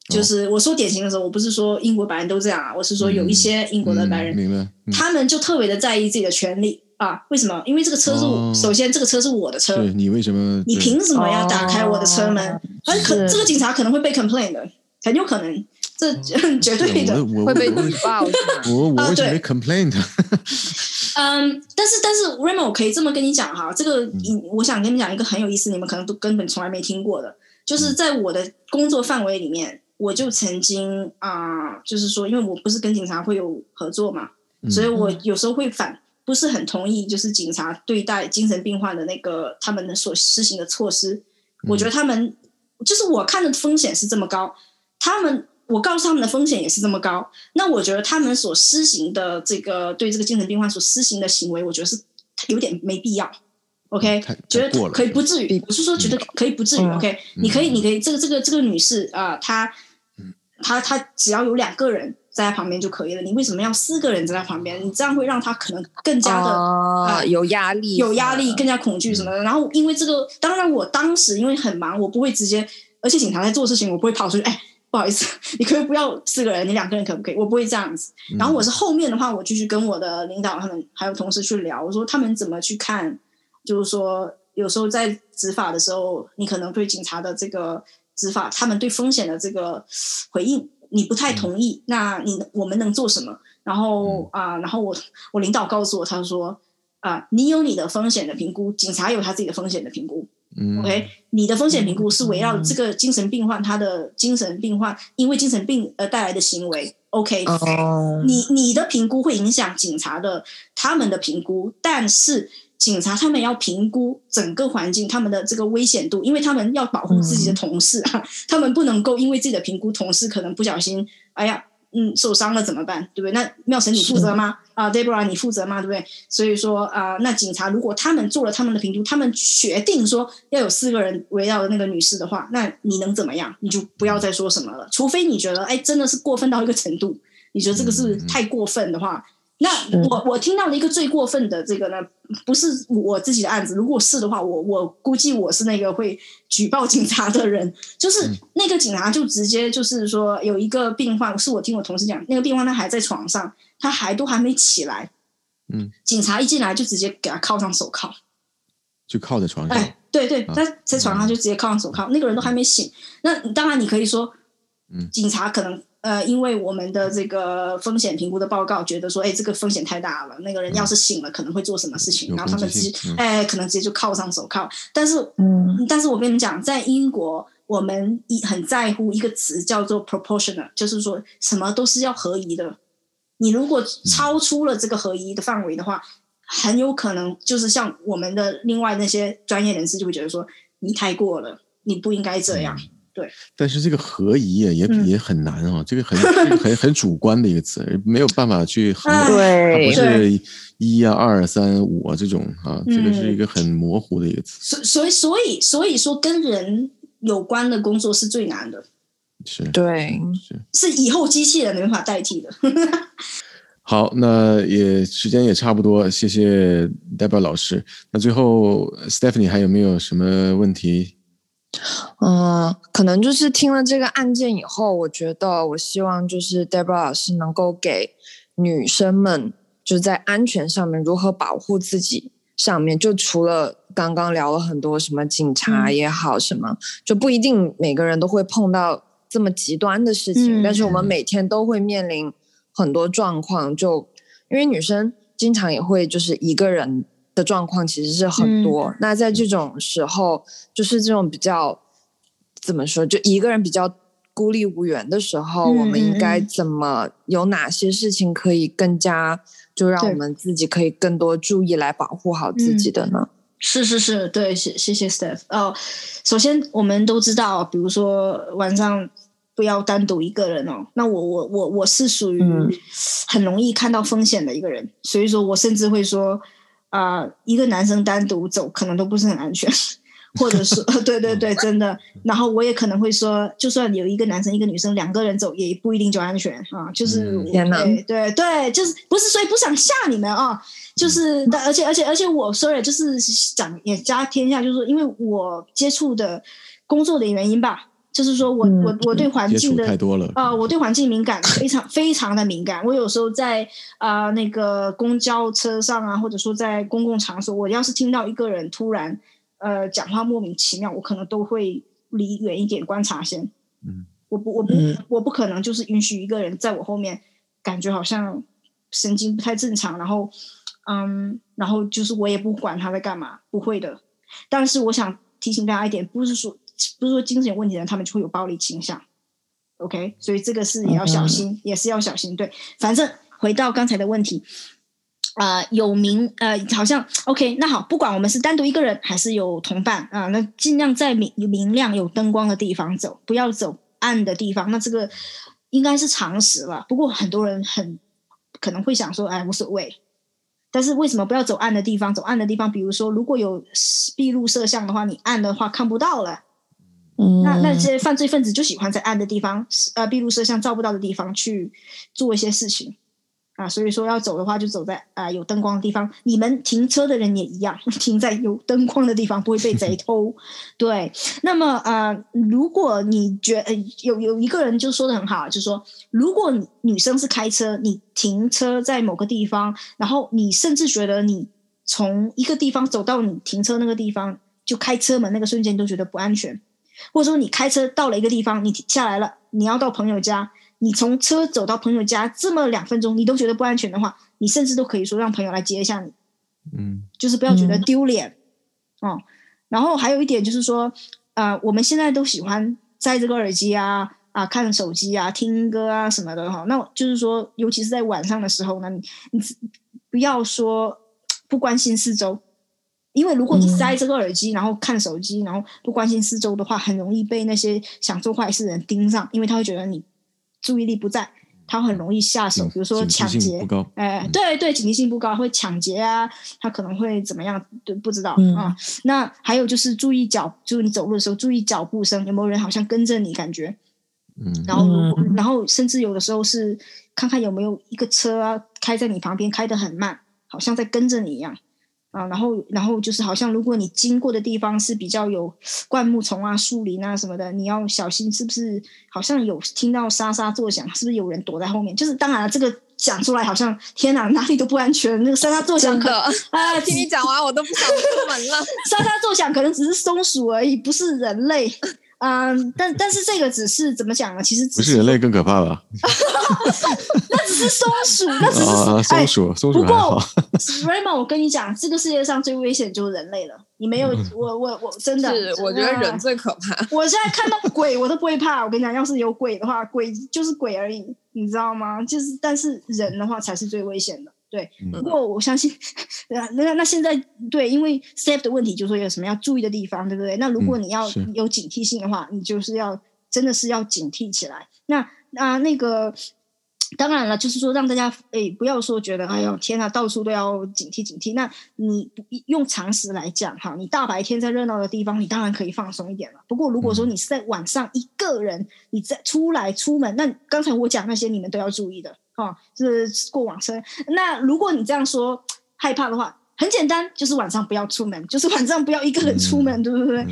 就是我说典型的时候，我不是说英国白人都这样啊，我是说有一些英国的白人，明白？他们就特别的在意自己的权利啊。为什么？因为这个车是我，首先这个车是我的车，你为什么？你凭什么要打开我的车门？而可这个警察可能会被 complain 的，很有可能，这绝对的会被举报。我我为什么没 complain？嗯，但是但是 Raymond，我可以这么跟你讲哈，这个我想跟你讲一个很有意思，你们可能都根本从来没听过的，就是在我的工作范围里面。我就曾经啊、呃，就是说，因为我不是跟警察会有合作嘛，嗯、所以我有时候会反不是很同意，就是警察对待精神病患的那个他们的所施行的措施。嗯、我觉得他们就是我看的风险是这么高，他们我告诉他们的风险也是这么高，那我觉得他们所施行的这个对这个精神病患所施行的行为，我觉得是有点没必要。OK，觉得可以不至于，不是说觉得可以不至于。嗯、OK，、嗯、你可以，你可以，这个这个这个女士啊、呃，她。他他只要有两个人在他旁边就可以了，你为什么要四个人在他旁边？你这样会让他可能更加的有压力，有压力，更加恐惧什么的。然后因为这个，当然我当时因为很忙，我不会直接，而且警察在做事情，我不会跑出去。哎，不好意思，你可以不要四个人，你两个人可不可以？我不会这样子。然后我是后面的话，我继续跟我的领导他们还有同事去聊，我说他们怎么去看，就是说有时候在执法的时候，你可能对警察的这个。执法，他们对风险的这个回应，你不太同意，嗯、那你我们能做什么？然后啊、嗯呃，然后我我领导告诉我，他说啊、呃，你有你的风险的评估，警察有他自己的风险的评估。嗯，OK，你的风险评估是围绕这个精神病患，他的精神病患因为精神病而带来的行为。OK，、嗯、你你的评估会影响警察的他们的评估，但是。警察他们要评估整个环境，他们的这个危险度，因为他们要保护自己的同事啊，嗯、他们不能够因为自己的评估，同事可能不小心，哎呀，嗯，受伤了怎么办？对不对？那妙神你负责吗？啊，Deborah 你负责吗？对不对？所以说啊、呃，那警察如果他们做了他们的评估，他们决定说要有四个人围绕的那个女士的话，那你能怎么样？你就不要再说什么了，除非你觉得哎真的是过分到一个程度，你觉得这个是太过分的话。那我我听到了一个最过分的这个呢，不是我自己的案子，如果是的话，我我估计我是那个会举报警察的人。就是那个警察就直接就是说，有一个病患，是我听我同事讲，那个病患他还在床上，他还都还没起来，嗯，警察一进来就直接给他铐上手铐，就靠在床上。哎，对对，他在床上就直接铐上手铐，嗯，那个人都还没醒。那当然你可以说，嗯，警察可能。呃，因为我们的这个风险评估的报告觉得说，哎，这个风险太大了，那个人要是醒了，可能会做什么事情，嗯、然后他们直接，嗯、哎，可能直接就铐上手铐。但是，嗯，但是我跟你们讲，在英国，我们一很在乎一个词叫做 proportional，就是说什么都是要合宜的。你如果超出了这个合宜的范围的话，嗯、很有可能就是像我们的另外那些专业人士就会觉得说，你太过了，你不应该这样。嗯对，但是这个合宜也也也很难啊，嗯、这个很很很主观的一个词，没有办法去衡量，它不是一啊、二、三、五啊这种啊，这个是一个很模糊的一个词。所所以所以所以说，跟人有关的工作是最难的。是，对，是是以后机器人没办法代替的。好，那也时间也差不多，谢谢 Deborah 老师。那最后 Stephanie 还有没有什么问题？嗯，可能就是听了这个案件以后，我觉得我希望就是 Deborah 老师能够给女生们，就在安全上面如何保护自己上面，就除了刚刚聊了很多什么警察也好，什么、嗯、就不一定每个人都会碰到这么极端的事情，嗯、但是我们每天都会面临很多状况，就因为女生经常也会就是一个人。的状况其实是很多，嗯，那在这种时候，就是这种比较怎么说，就一个人比较孤立无援的时候，嗯，我们应该怎么有哪些事情可以更加就让我们自己可以更多注意来保护好自己的呢？是是是，对，谢谢谢 Steph。哦，首先我们都知道，比如说晚上不要单独一个人哦。那我我我我是属于很容易看到风险的一个人，嗯，所以说我甚至会说。啊、呃，一个男生单独走可能都不是很安全，或者是 对对对，真的。然后我也可能会说，就算有一个男生一个女生两个人走，也不一定就安全啊。就是、嗯、对对对，就是不是，所以不想吓你们啊。就是，但而且而且而且我说的就是讲也家天下，就是说因为我接触的工作的原因吧。就是说我我我对环境的啊、呃，我对环境敏感，非常非常的敏感。我有时候在啊、呃、那个公交车上啊，或者说在公共场所，我要是听到一个人突然呃讲话莫名其妙，我可能都会离远一点观察先。嗯，我不我不我不可能就是允许一个人在我后面，感觉好像神经不太正常，然后嗯，然后就是我也不管他在干嘛，不会的。但是我想提醒大家一点，不是说。不是说精神有问题的人，他们就会有暴力倾向，OK？所以这个是也要小心，嗯、也是要小心。对，反正回到刚才的问题，啊、呃，有明呃，好像 OK。那好，不管我们是单独一个人还是有同伴啊、呃，那尽量在明明亮有灯光的地方走，不要走暗的地方。那这个应该是常识了。不过很多人很可能会想说，哎，无所谓。但是为什么不要走暗的地方？走暗的地方，比如说如果有闭路摄像的话，你暗的话看不到了。那那些犯罪分子就喜欢在暗的地方，呃，闭路摄像照不到的地方去做一些事情，啊，所以说要走的话就走在啊、呃、有灯光的地方。你们停车的人也一样，停在有灯光的地方不会被贼偷。对，那么呃，如果你觉得有有一个人就说的很好，就是说，如果你女生是开车，你停车在某个地方，然后你甚至觉得你从一个地方走到你停车那个地方，就开车门那个瞬间都觉得不安全。或者说你开车到了一个地方，你停下来了，你要到朋友家，你从车走到朋友家这么两分钟，你都觉得不安全的话，你甚至都可以说让朋友来接一下你，嗯，就是不要觉得丢脸，嗯，哦。然后还有一点就是说，呃，我们现在都喜欢戴这个耳机啊啊，看手机啊，听歌啊什么的哈。那就是说，尤其是在晚上的时候呢，你你不要说不关心四周。因为如果你塞这个耳机，然后看手机，然后不关心四周的话，很容易被那些想做坏事的人盯上，因为他会觉得你注意力不在，他很容易下手，比如说抢劫。哎，对对，警惕性不高，会抢劫啊，他可能会怎么样？对，不知道啊。那还有就是注意脚，就是你走路的时候注意脚步声，有没有人好像跟着你？感觉，嗯，然后然后甚至有的时候是看看有没有一个车啊开在你旁边，开得很慢，好像在跟着你一样。啊，然后然后就是好像如果你经过的地方是比较有灌木丛啊、树林啊什么的，你要小心，是不是？好像有听到沙沙作响，是不是有人躲在后面？就是当然了，这个讲出来好像天哪，哪里都不安全。那个沙沙作响可 啊，听你讲完我都不想出门了。沙沙作响可能只是松鼠而已，不是人类。嗯，但但是这个只是怎么讲呢？其实不是人类更可怕吧？那只是松鼠，那只是、啊、松鼠，松鼠还好。不 过，Raymond，我跟你讲，这个世界上最危险就是人类了。你没有，嗯、我我我真的是，我觉得人最可怕。我现在看到鬼我都不会怕。我跟你讲，要是有鬼的话，鬼就是鬼而已，你知道吗？就是，但是人的话才是最危险的。对，不过我相信，那那那现在对，因为 safe 的问题，就是说有什么要注意的地方，对不对？那如果你要有警惕性的话，你就是要真的是要警惕起来。那那那个当然了，就是说让大家诶不要说觉得哎呦天啊，到处都要警惕警惕。那你用常识来讲哈，你大白天在热闹的地方，你当然可以放松一点了。不过如果说你是在晚上一个人，你在出来出门，那刚才我讲那些你们都要注意的。哦，就是过往生。那如果你这样说害怕的话，很简单，就是晚上不要出门，就是晚上不要一个人出门，嗯、对不对？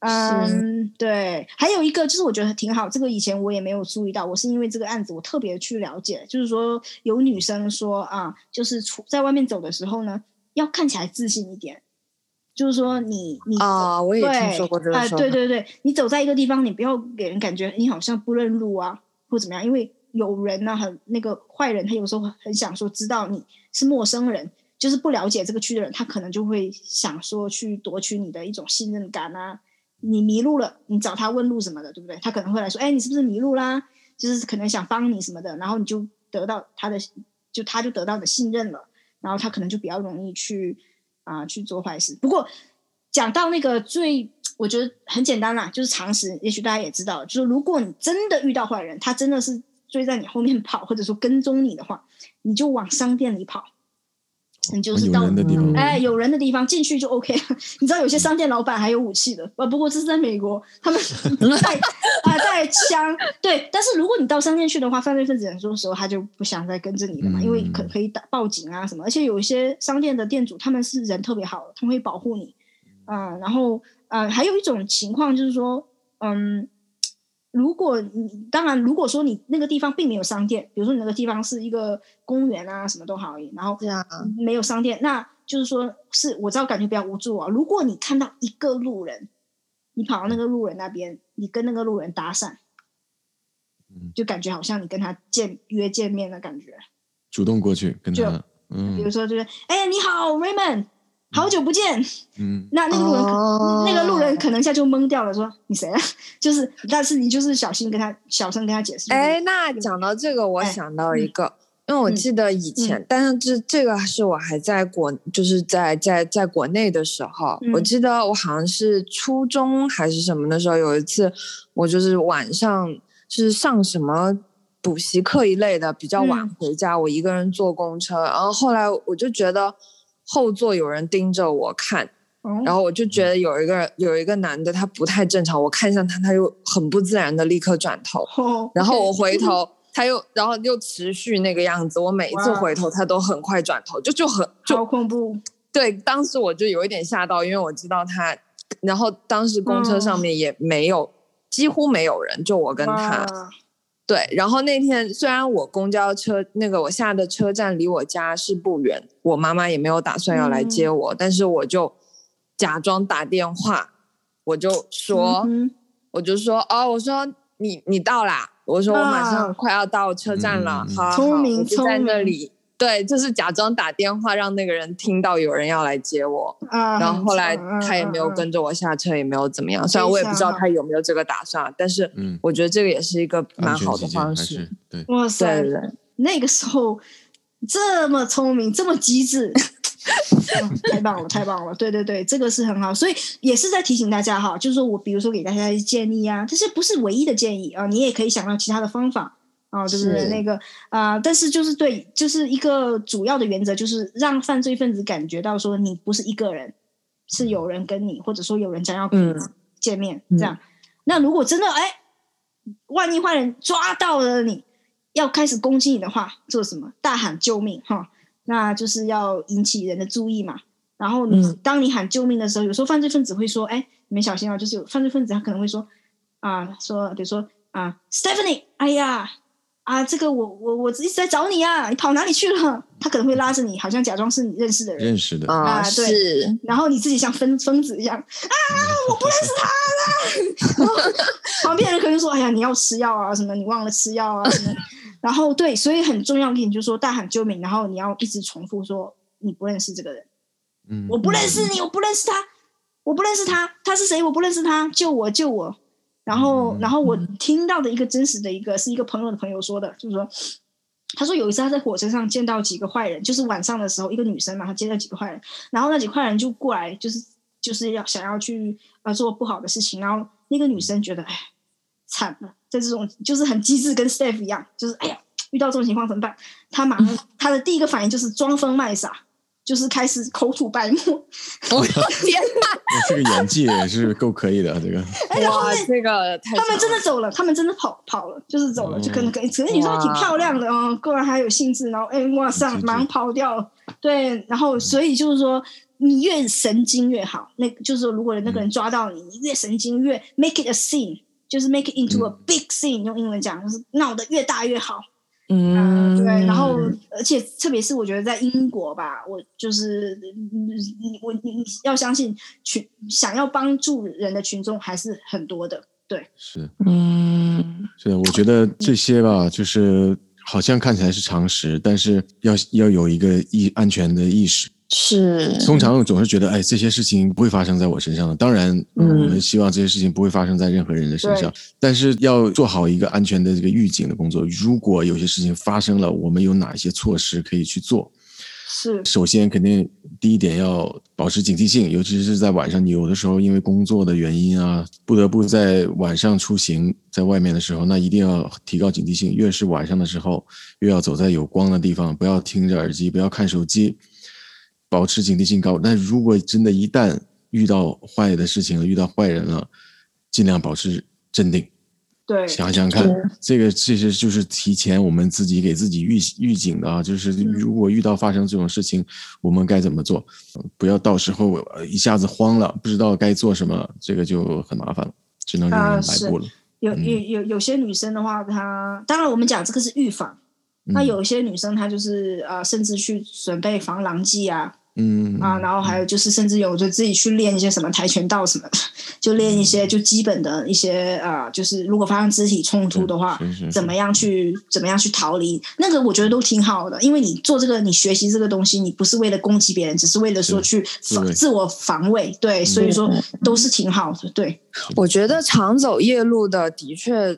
嗯，嗯对。还有一个就是我觉得挺好，这个以前我也没有注意到，我是因为这个案子我特别去了解，就是说有女生说啊，就是出在外面走的时候呢，要看起来自信一点，就是说你你啊，我也听说过这个说法。啊，对对对，你走在一个地方，你不要给人感觉你好像不认路啊，或怎么样，因为。有人呢、很那个坏人，他有时候很想说，知道你是陌生人，就是不了解这个区的人，他可能就会想说去夺取你的一种信任感啊。你迷路了，你找他问路什么的，对不对？他可能会来说，哎，你是不是迷路啦？就是可能想帮你什么的，然后你就得到他的，就他就得到你的信任了，然后他可能就比较容易去啊、去做坏事。不过讲到那个最，我觉得很简单啦，就是常识，也许大家也知道，就是如果你真的遇到坏人，他真的是。追在你后面跑，或者说跟踪你的话，你就往商店里跑。你就是到有人的地方，哎，有人的地方进去就 OK 了。你知道有些商店老板还有武器的，呃，不过这是在美国，他们 带啊带枪。对，但是如果你到商店去的话，犯罪分子很多时候他就不想再跟着你了嘛，嗯、因为可可以打报警啊什么。而且有一些商店的店主他们是人特别好，他们会保护你。嗯，然后啊，还有一种情况就是说，嗯。如果你当然，如果说你那个地方并没有商店，比如说你那个地方是一个公园啊，什么都好，然后没有商店，那就是说是我知道感觉比较无助啊。如果你看到一个路人，你跑到那个路人那边，你跟那个路人搭讪，就感觉好像你跟他见约见面的感觉，主动过去跟他，就嗯，比如说就是哎你好，Raymond。好久不见，嗯，那那个路人，哦、那个路人可能一下就懵掉了，说你谁啊？就是，但是你就是小心跟他，小声跟他解释。哎，那讲到这个，我想到一个，哎、因为我记得以前，嗯、但是这这个是我还在国，就是在在在国内的时候，嗯、我记得我好像是初中还是什么的时候，有一次我就是晚上就是上什么补习课一类的，比较晚回家，嗯、我一个人坐公车，然后后来我就觉得。后座有人盯着我看，然后我就觉得有一个有一个男的他不太正常，我看向他，他又很不自然的立刻转头，然后我回头，他又然后又持续那个样子，我每一次回头他都很快转头，就就很就好恐怖。对，当时我就有一点吓到，因为我知道他，然后当时公车上面也没有，几乎没有人，就我跟他。对，然后那天虽然我公交车那个我下的车站离我家是不远，我妈妈也没有打算要来接我，嗯、但是我就假装打电话，我就说，嗯、我就说哦，我说你你到啦，我说我马上快要到车站了，嗯、好，聪明我就在那里。对，就是假装打电话让那个人听到有人要来接我，啊、然后后来他也没有跟着我下车，啊、也没有怎么样。虽然我也不知道他有没有这个打算，但是我觉得这个也是一个蛮好的方式。对，哇塞，对那个时候这么聪明，这么机智，太棒了，太棒了！对对对，这个是很好，所以也是在提醒大家哈，就是说我比如说给大家一些建议啊，这些不是唯一的建议啊，你也可以想到其他的方法。哦，对不对？是那个啊、呃，但是就是对，就是一个主要的原则，就是让犯罪分子感觉到说你不是一个人，是有人跟你，或者说有人将要跟你见面，嗯、这样。嗯、那如果真的哎，万一坏人抓到了你，要开始攻击你的话，做什么？大喊救命哈！那就是要引起人的注意嘛。然后你当你喊救命的时候，有时候犯罪分子会说：“哎，你们小心啊！”就是有犯罪分子他可能会说：“啊，说比如说啊，Stephanie，哎呀。”啊，这个我我我一直在找你啊，你跑哪里去了？他可能会拉着你，好像假装是你认识的人，认识的啊，对。然后你自己像疯疯子一样啊，我不认识他了。旁边人可能说：“哎呀，你要吃药啊，什么？你忘了吃药啊，什么？”然后对，所以很重要一点就是说大喊救命，然后你要一直重复说你不认识这个人，嗯，我不认识你，我不认识他，我不认识他，他是谁？我不认识他，救我，救我。然后，然后我听到的一个真实的一个是一个朋友的朋友说的，就是说，他说有一次他在火车上见到几个坏人，就是晚上的时候，一个女生嘛，他见到几个坏人，然后那几个坏人就过来，就是就是要想要去呃做不好的事情，然后那个女生觉得哎惨了，在这种就是很机智，跟 Steph 一样，就是哎呀遇到这种情况怎么办？他马上 他的第一个反应就是装疯卖傻。就是开始口吐白沫，我 的天哪！这个演技也是够可以的，这个。哇，这个他们真的走了，他们真的跑跑了，就是走了，就可能可能可能女生还挺漂亮的哦，过来还有兴致，然后哎，哇塞，马上跑掉了。对，然后所以就是说，你越神经越好。那就是说，如果那个人抓到你，你越神经越 make it a scene，就是 make it into a big scene，用英文讲就是闹得越大越好。嗯，对，然后而且特别是我觉得在英国吧，我就是你我你要相信群想要帮助人的群众还是很多的，对，是，嗯，是，我觉得这些吧，就是好像看起来是常识，但是要要有一个意安全的意识。是，通常总是觉得，哎，这些事情不会发生在我身上的。当然，嗯，我们希望这些事情不会发生在任何人的身上。但是要做好一个安全的这个预警的工作。如果有些事情发生了，我们有哪些措施可以去做？是，首先肯定第一点要保持警惕性，尤其是在晚上，你有的时候因为工作的原因啊，不得不在晚上出行，在外面的时候，那一定要提高警惕性。越是晚上的时候，越要走在有光的地方，不要听着耳机，不要看手机。保持警惕性高，但如果真的，一旦遇到坏的事情了，遇到坏人了，尽量保持镇定。对，想想看，这个其实就是提前我们自己给自己预预警的啊，就是如果遇到发生这种事情，嗯、我们该怎么做？不要到时候一下子慌了，不知道该做什么，这个就很麻烦了，只能任人摆布了。有有有有些女生的话，她当然我们讲这个是预防，那、嗯、有一些女生她就是呃，甚至去准备防狼剂啊。嗯啊，然后还有就是，甚至有就自己去练一些什么跆拳道什么的，就练一些就基本的一些啊、呃，就是如果发生肢体冲突的话，怎么样去怎么样去逃离，那个我觉得都挺好的，因为你做这个，你学习这个东西，你不是为了攻击别人，只是为了说去防自我防卫，对，所以说都是挺好的。对，我觉得常走夜路的的确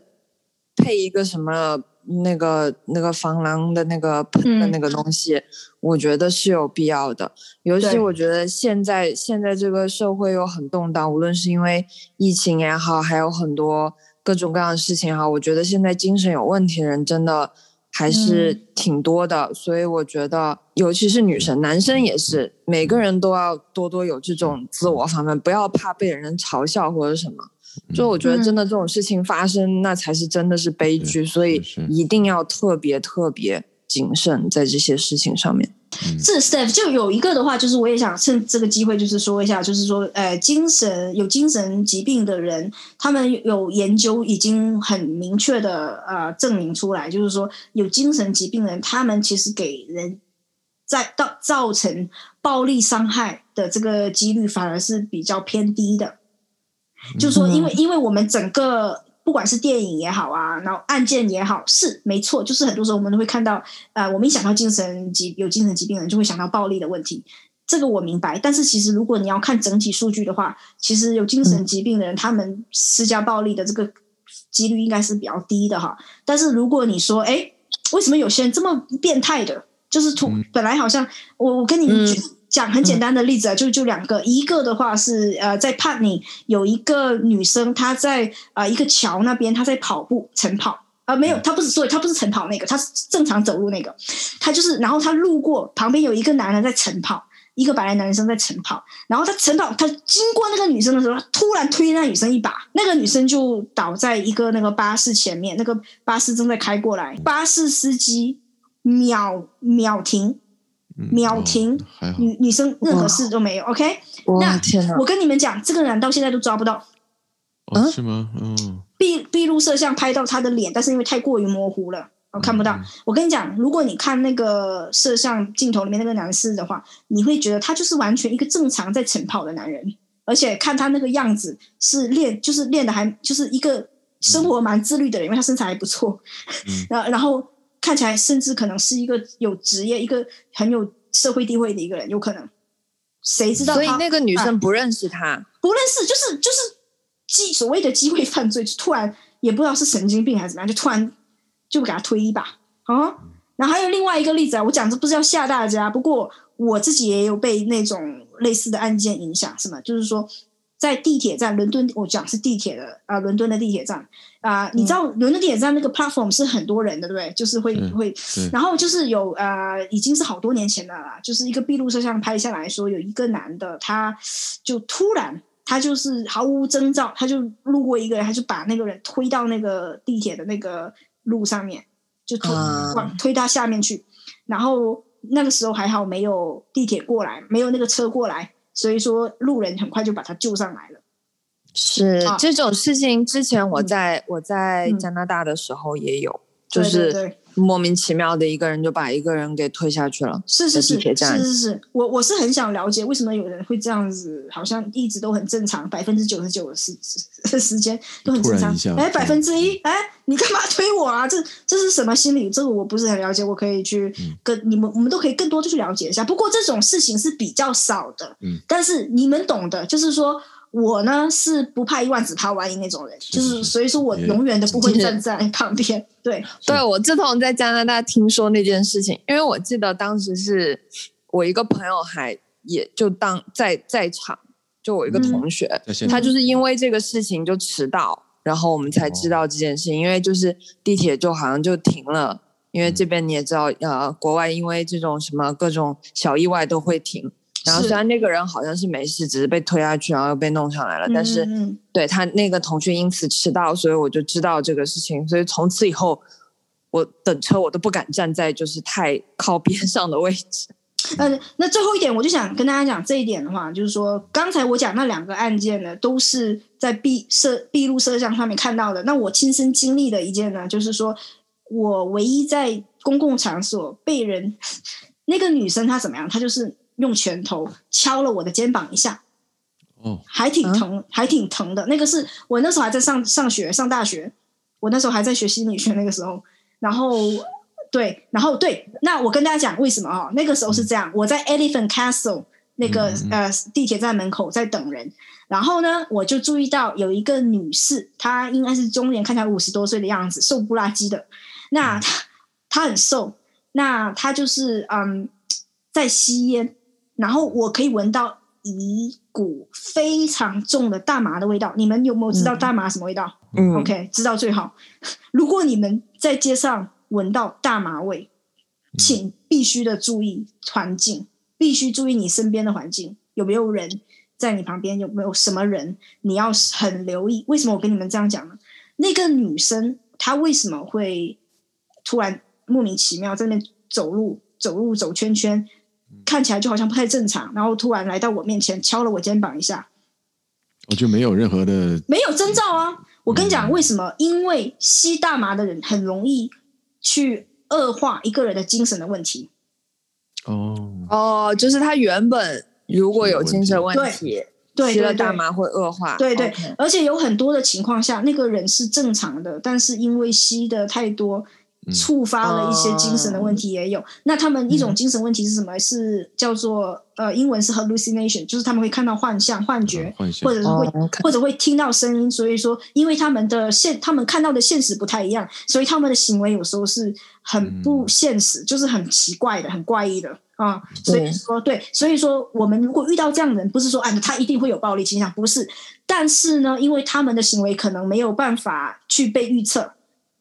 配一个什么。那个那个防狼的那个喷的那个东西，嗯，我觉得是有必要的。尤其我觉得现在现在这个社会又很动荡，无论是因为疫情也好，还有很多各种各样的事情也好，我觉得现在精神有问题的人真的还是挺多的。嗯，所以我觉得，尤其是女生，男生也是，每个人都要多多有这种自我防范，不要怕被人嘲笑或者什么。就我觉得，真的这种事情发生，嗯，那才是真的是悲剧，所以一定要特别特别谨慎在这些事情上面。是 Steph 就有一个的话，就是我也想趁这个机会，就是说一下，就是说，呃，精神有精神疾病的人，他们有研究已经很明确的呃证明出来，就是说有精神疾病的人，他们其实给人在到造成暴力伤害的这个几率反而是比较偏低的。就是说，因为因为我们整个不管是电影也好啊，然后案件也好，是没错，就是很多时候我们都会看到，呃，我们一想到精神疾有精神疾病的人，就会想到暴力的问题。这个我明白，但是其实如果你要看整体数据的话，其实有精神疾病的人，他们施加暴力的这个几率应该是比较低的哈。但是如果你说，哎，为什么有些人这么变态的？就是图本来好像我我跟你们举。讲很简单的例子啊，就就两个，一个的话是呃，在 Putney 有一个女生，她在啊、呃、一个桥那边，她在跑步晨跑。啊、呃，没有，她不是，所以她不是晨跑那个，她是正常走路那个，她就是，然后她路过旁边有一个男人在晨跑，一个白人男生在晨跑，然后他晨跑，他经过那个女生的时候，突然推那女生一把，那个女生就倒在一个那个巴士前面，那个巴士正在开过来，巴士司机秒秒停。秒停，女女生任何事都没有。OK，那我跟你们讲，这个人到现在都抓不到。哦，是吗？嗯。闭闭路摄像拍到他的脸，但是因为太过于模糊了，我看不到。我跟你讲，如果你看那个摄像镜头里面那个男士的话，你会觉得他就是完全一个正常在晨跑的男人，而且看他那个样子是练，就是练的还就是一个生活蛮自律的人，因为他身材还不错。然然后。看起来甚至可能是一个有职业、一个很有社会地位的一个人，有可能，谁知道？所以那个女生不认识他，啊、不认识，就是就是机所谓的机会犯罪，就突然也不知道是神经病还是怎么样，就突然就给他推一把啊。然后还有另外一个例子啊，我讲这不是要吓大家，不过我自己也有被那种类似的案件影响，是吗？就是说。在地铁站，伦敦，我讲是地铁的啊，伦敦的地铁站啊、呃，你知道伦敦地铁站那个 platform 是很多人的，对不对？就是会会，然后就是有呃，已经是好多年前的了，就是一个闭路摄像拍下来说，有一个男的，他就突然他就是毫无征兆，他就路过一个人，他就把那个人推到那个地铁的那个路上面，就推往推他下面去，然后那个时候还好没有地铁过来，没有那个车过来。所以说，路人很快就把他救上来了。是、啊、这种事情，之前我在、嗯、我在加拿大的时候也有，嗯、就是莫名其妙的一个人就把一个人给推下去了。是是是，是是是，我我是很想了解为什么有人会这样子，好像一直都很正常，百分之九十九的时时间都很正常。哎，百分之一，哎，你干嘛推我啊？这这是什么心理？这个我不是很了解，我可以去跟你们，嗯、我们都可以更多的去了解一下。不过这种事情是比较少的，嗯，但是你们懂的，就是说。我呢是不怕一万只怕万一那种人，是是是，就是所以说我永远都不会站在旁边。对，对我自从在加拿大听说那件事情，因为我记得当时是我一个朋友还也就当在在场，就我一个同学，嗯，他就是因为这个事情就迟到，然后我们才知道这件事情，哦，因为就是地铁就好像就停了，因为这边你也知道，呃，国外因为这种什么各种小意外都会停。然后虽然那个人好像是没事，只是被推下去，然后又被弄上来了，但是对他那个同学因此迟到，所以我就知道这个事情。所以从此以后，我等车我都不敢站在就是太靠边上的位置。嗯，那最后一点，我就想跟大家讲这一点的话，就是说刚才我讲那两个案件呢，都是在闭摄闭路摄像上面看到的。那我亲身经历的一件呢，就是说我唯一在公共场所被人 那个女生她怎么样，她就是。用拳头敲了我的肩膀一下，哦，还挺疼，还挺疼的。那个是我那时候还在上上学，上大学，我那时候还在学心理学那个时候。然后对，然后对，那我跟大家讲为什么啊？那个时候是这样，我在 Elephant Castle 那个呃地铁站门口在等人，然后呢，我就注意到有一个女士，她应该是中年，看起来五十多岁的样子，瘦不拉几的。那她她很瘦，那她就是嗯在吸烟。然后我可以闻到一股非常重的大麻的味道。你们有没有知道大麻什么味道？嗯，OK，知道最好。如果你们在街上闻到大麻味，请必须的注意环境，必须注意你身边的环境，有没有人在你旁边？有没有什么人？你要很留意。为什么我跟你们这样讲呢？那个女生她为什么会突然莫名其妙在那走路、走路、走圈圈？看起来就好像不太正常，然后突然来到我面前，敲了我肩膀一下，我就没有任何的没有征兆啊！我跟你讲为什么？因为吸大麻的人很容易去恶化一个人的精神的问题。哦哦，就是他原本如果有精神问题，对，吸了大麻会恶化。对对，而且有很多的情况下，那个人是正常的，但是因为吸的太多。触发了一些精神的问题也有，嗯、那他们一种精神问题是什么？嗯、是叫做呃，英文是 hallucination，就是他们会看到幻象、幻觉，嗯、幻或者是会、哦 okay、或者会听到声音。所以说，因为他们的现他们看到的现实不太一样，所以他们的行为有时候是很不现实，嗯、就是很奇怪的、很怪异的啊。所以说，对，所以说我们如果遇到这样的人，不是说啊，他一定会有暴力倾向，不是。但是呢，因为他们的行为可能没有办法去被预测。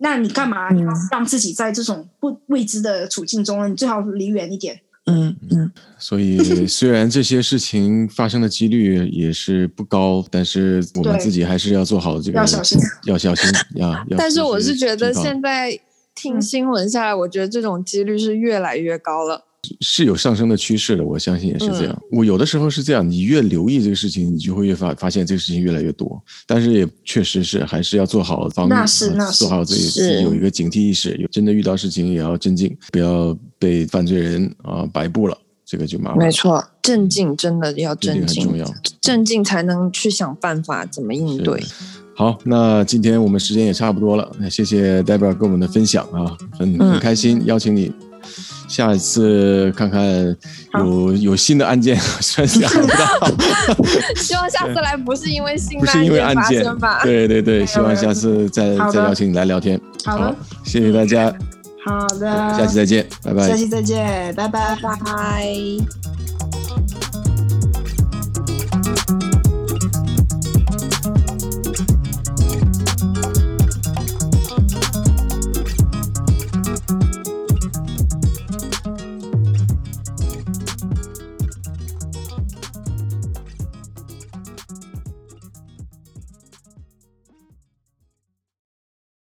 那你干嘛？你要让自己在这种不未知的处境中，你最好离远一点。嗯嗯。所以，虽然这些事情发生的几率也是不高，但是我们自己还是要做好这个，要小心，要小心呀。但是，我是觉得现在听新闻下来，我觉得这种几率是越来越高了。是有上升的趋势的，我相信也是这样。嗯、我有的时候是这样，你越留意这个事情，你就会越发发现这个事情越来越多。但是也确实是还是要做好防御，那是那是做好自己，自己有一个警惕意识。有真的遇到事情也要镇静，不要被犯罪人啊摆布了，这个就麻烦。没错，镇静真的要镇静，镇静很重要，镇静才能去想办法怎么应对。好，那今天我们时间也差不多了，那谢谢 Deborah 跟我们的分享啊，很很开心邀请你。下一次看看有有新的案件，虽然想不到。希望下次来不是因为新的案件发生吧？对对对，希望下次再再邀请你来聊天。好的，谢谢大家。好的，下期再见，拜拜。下期再见，拜拜拜拜。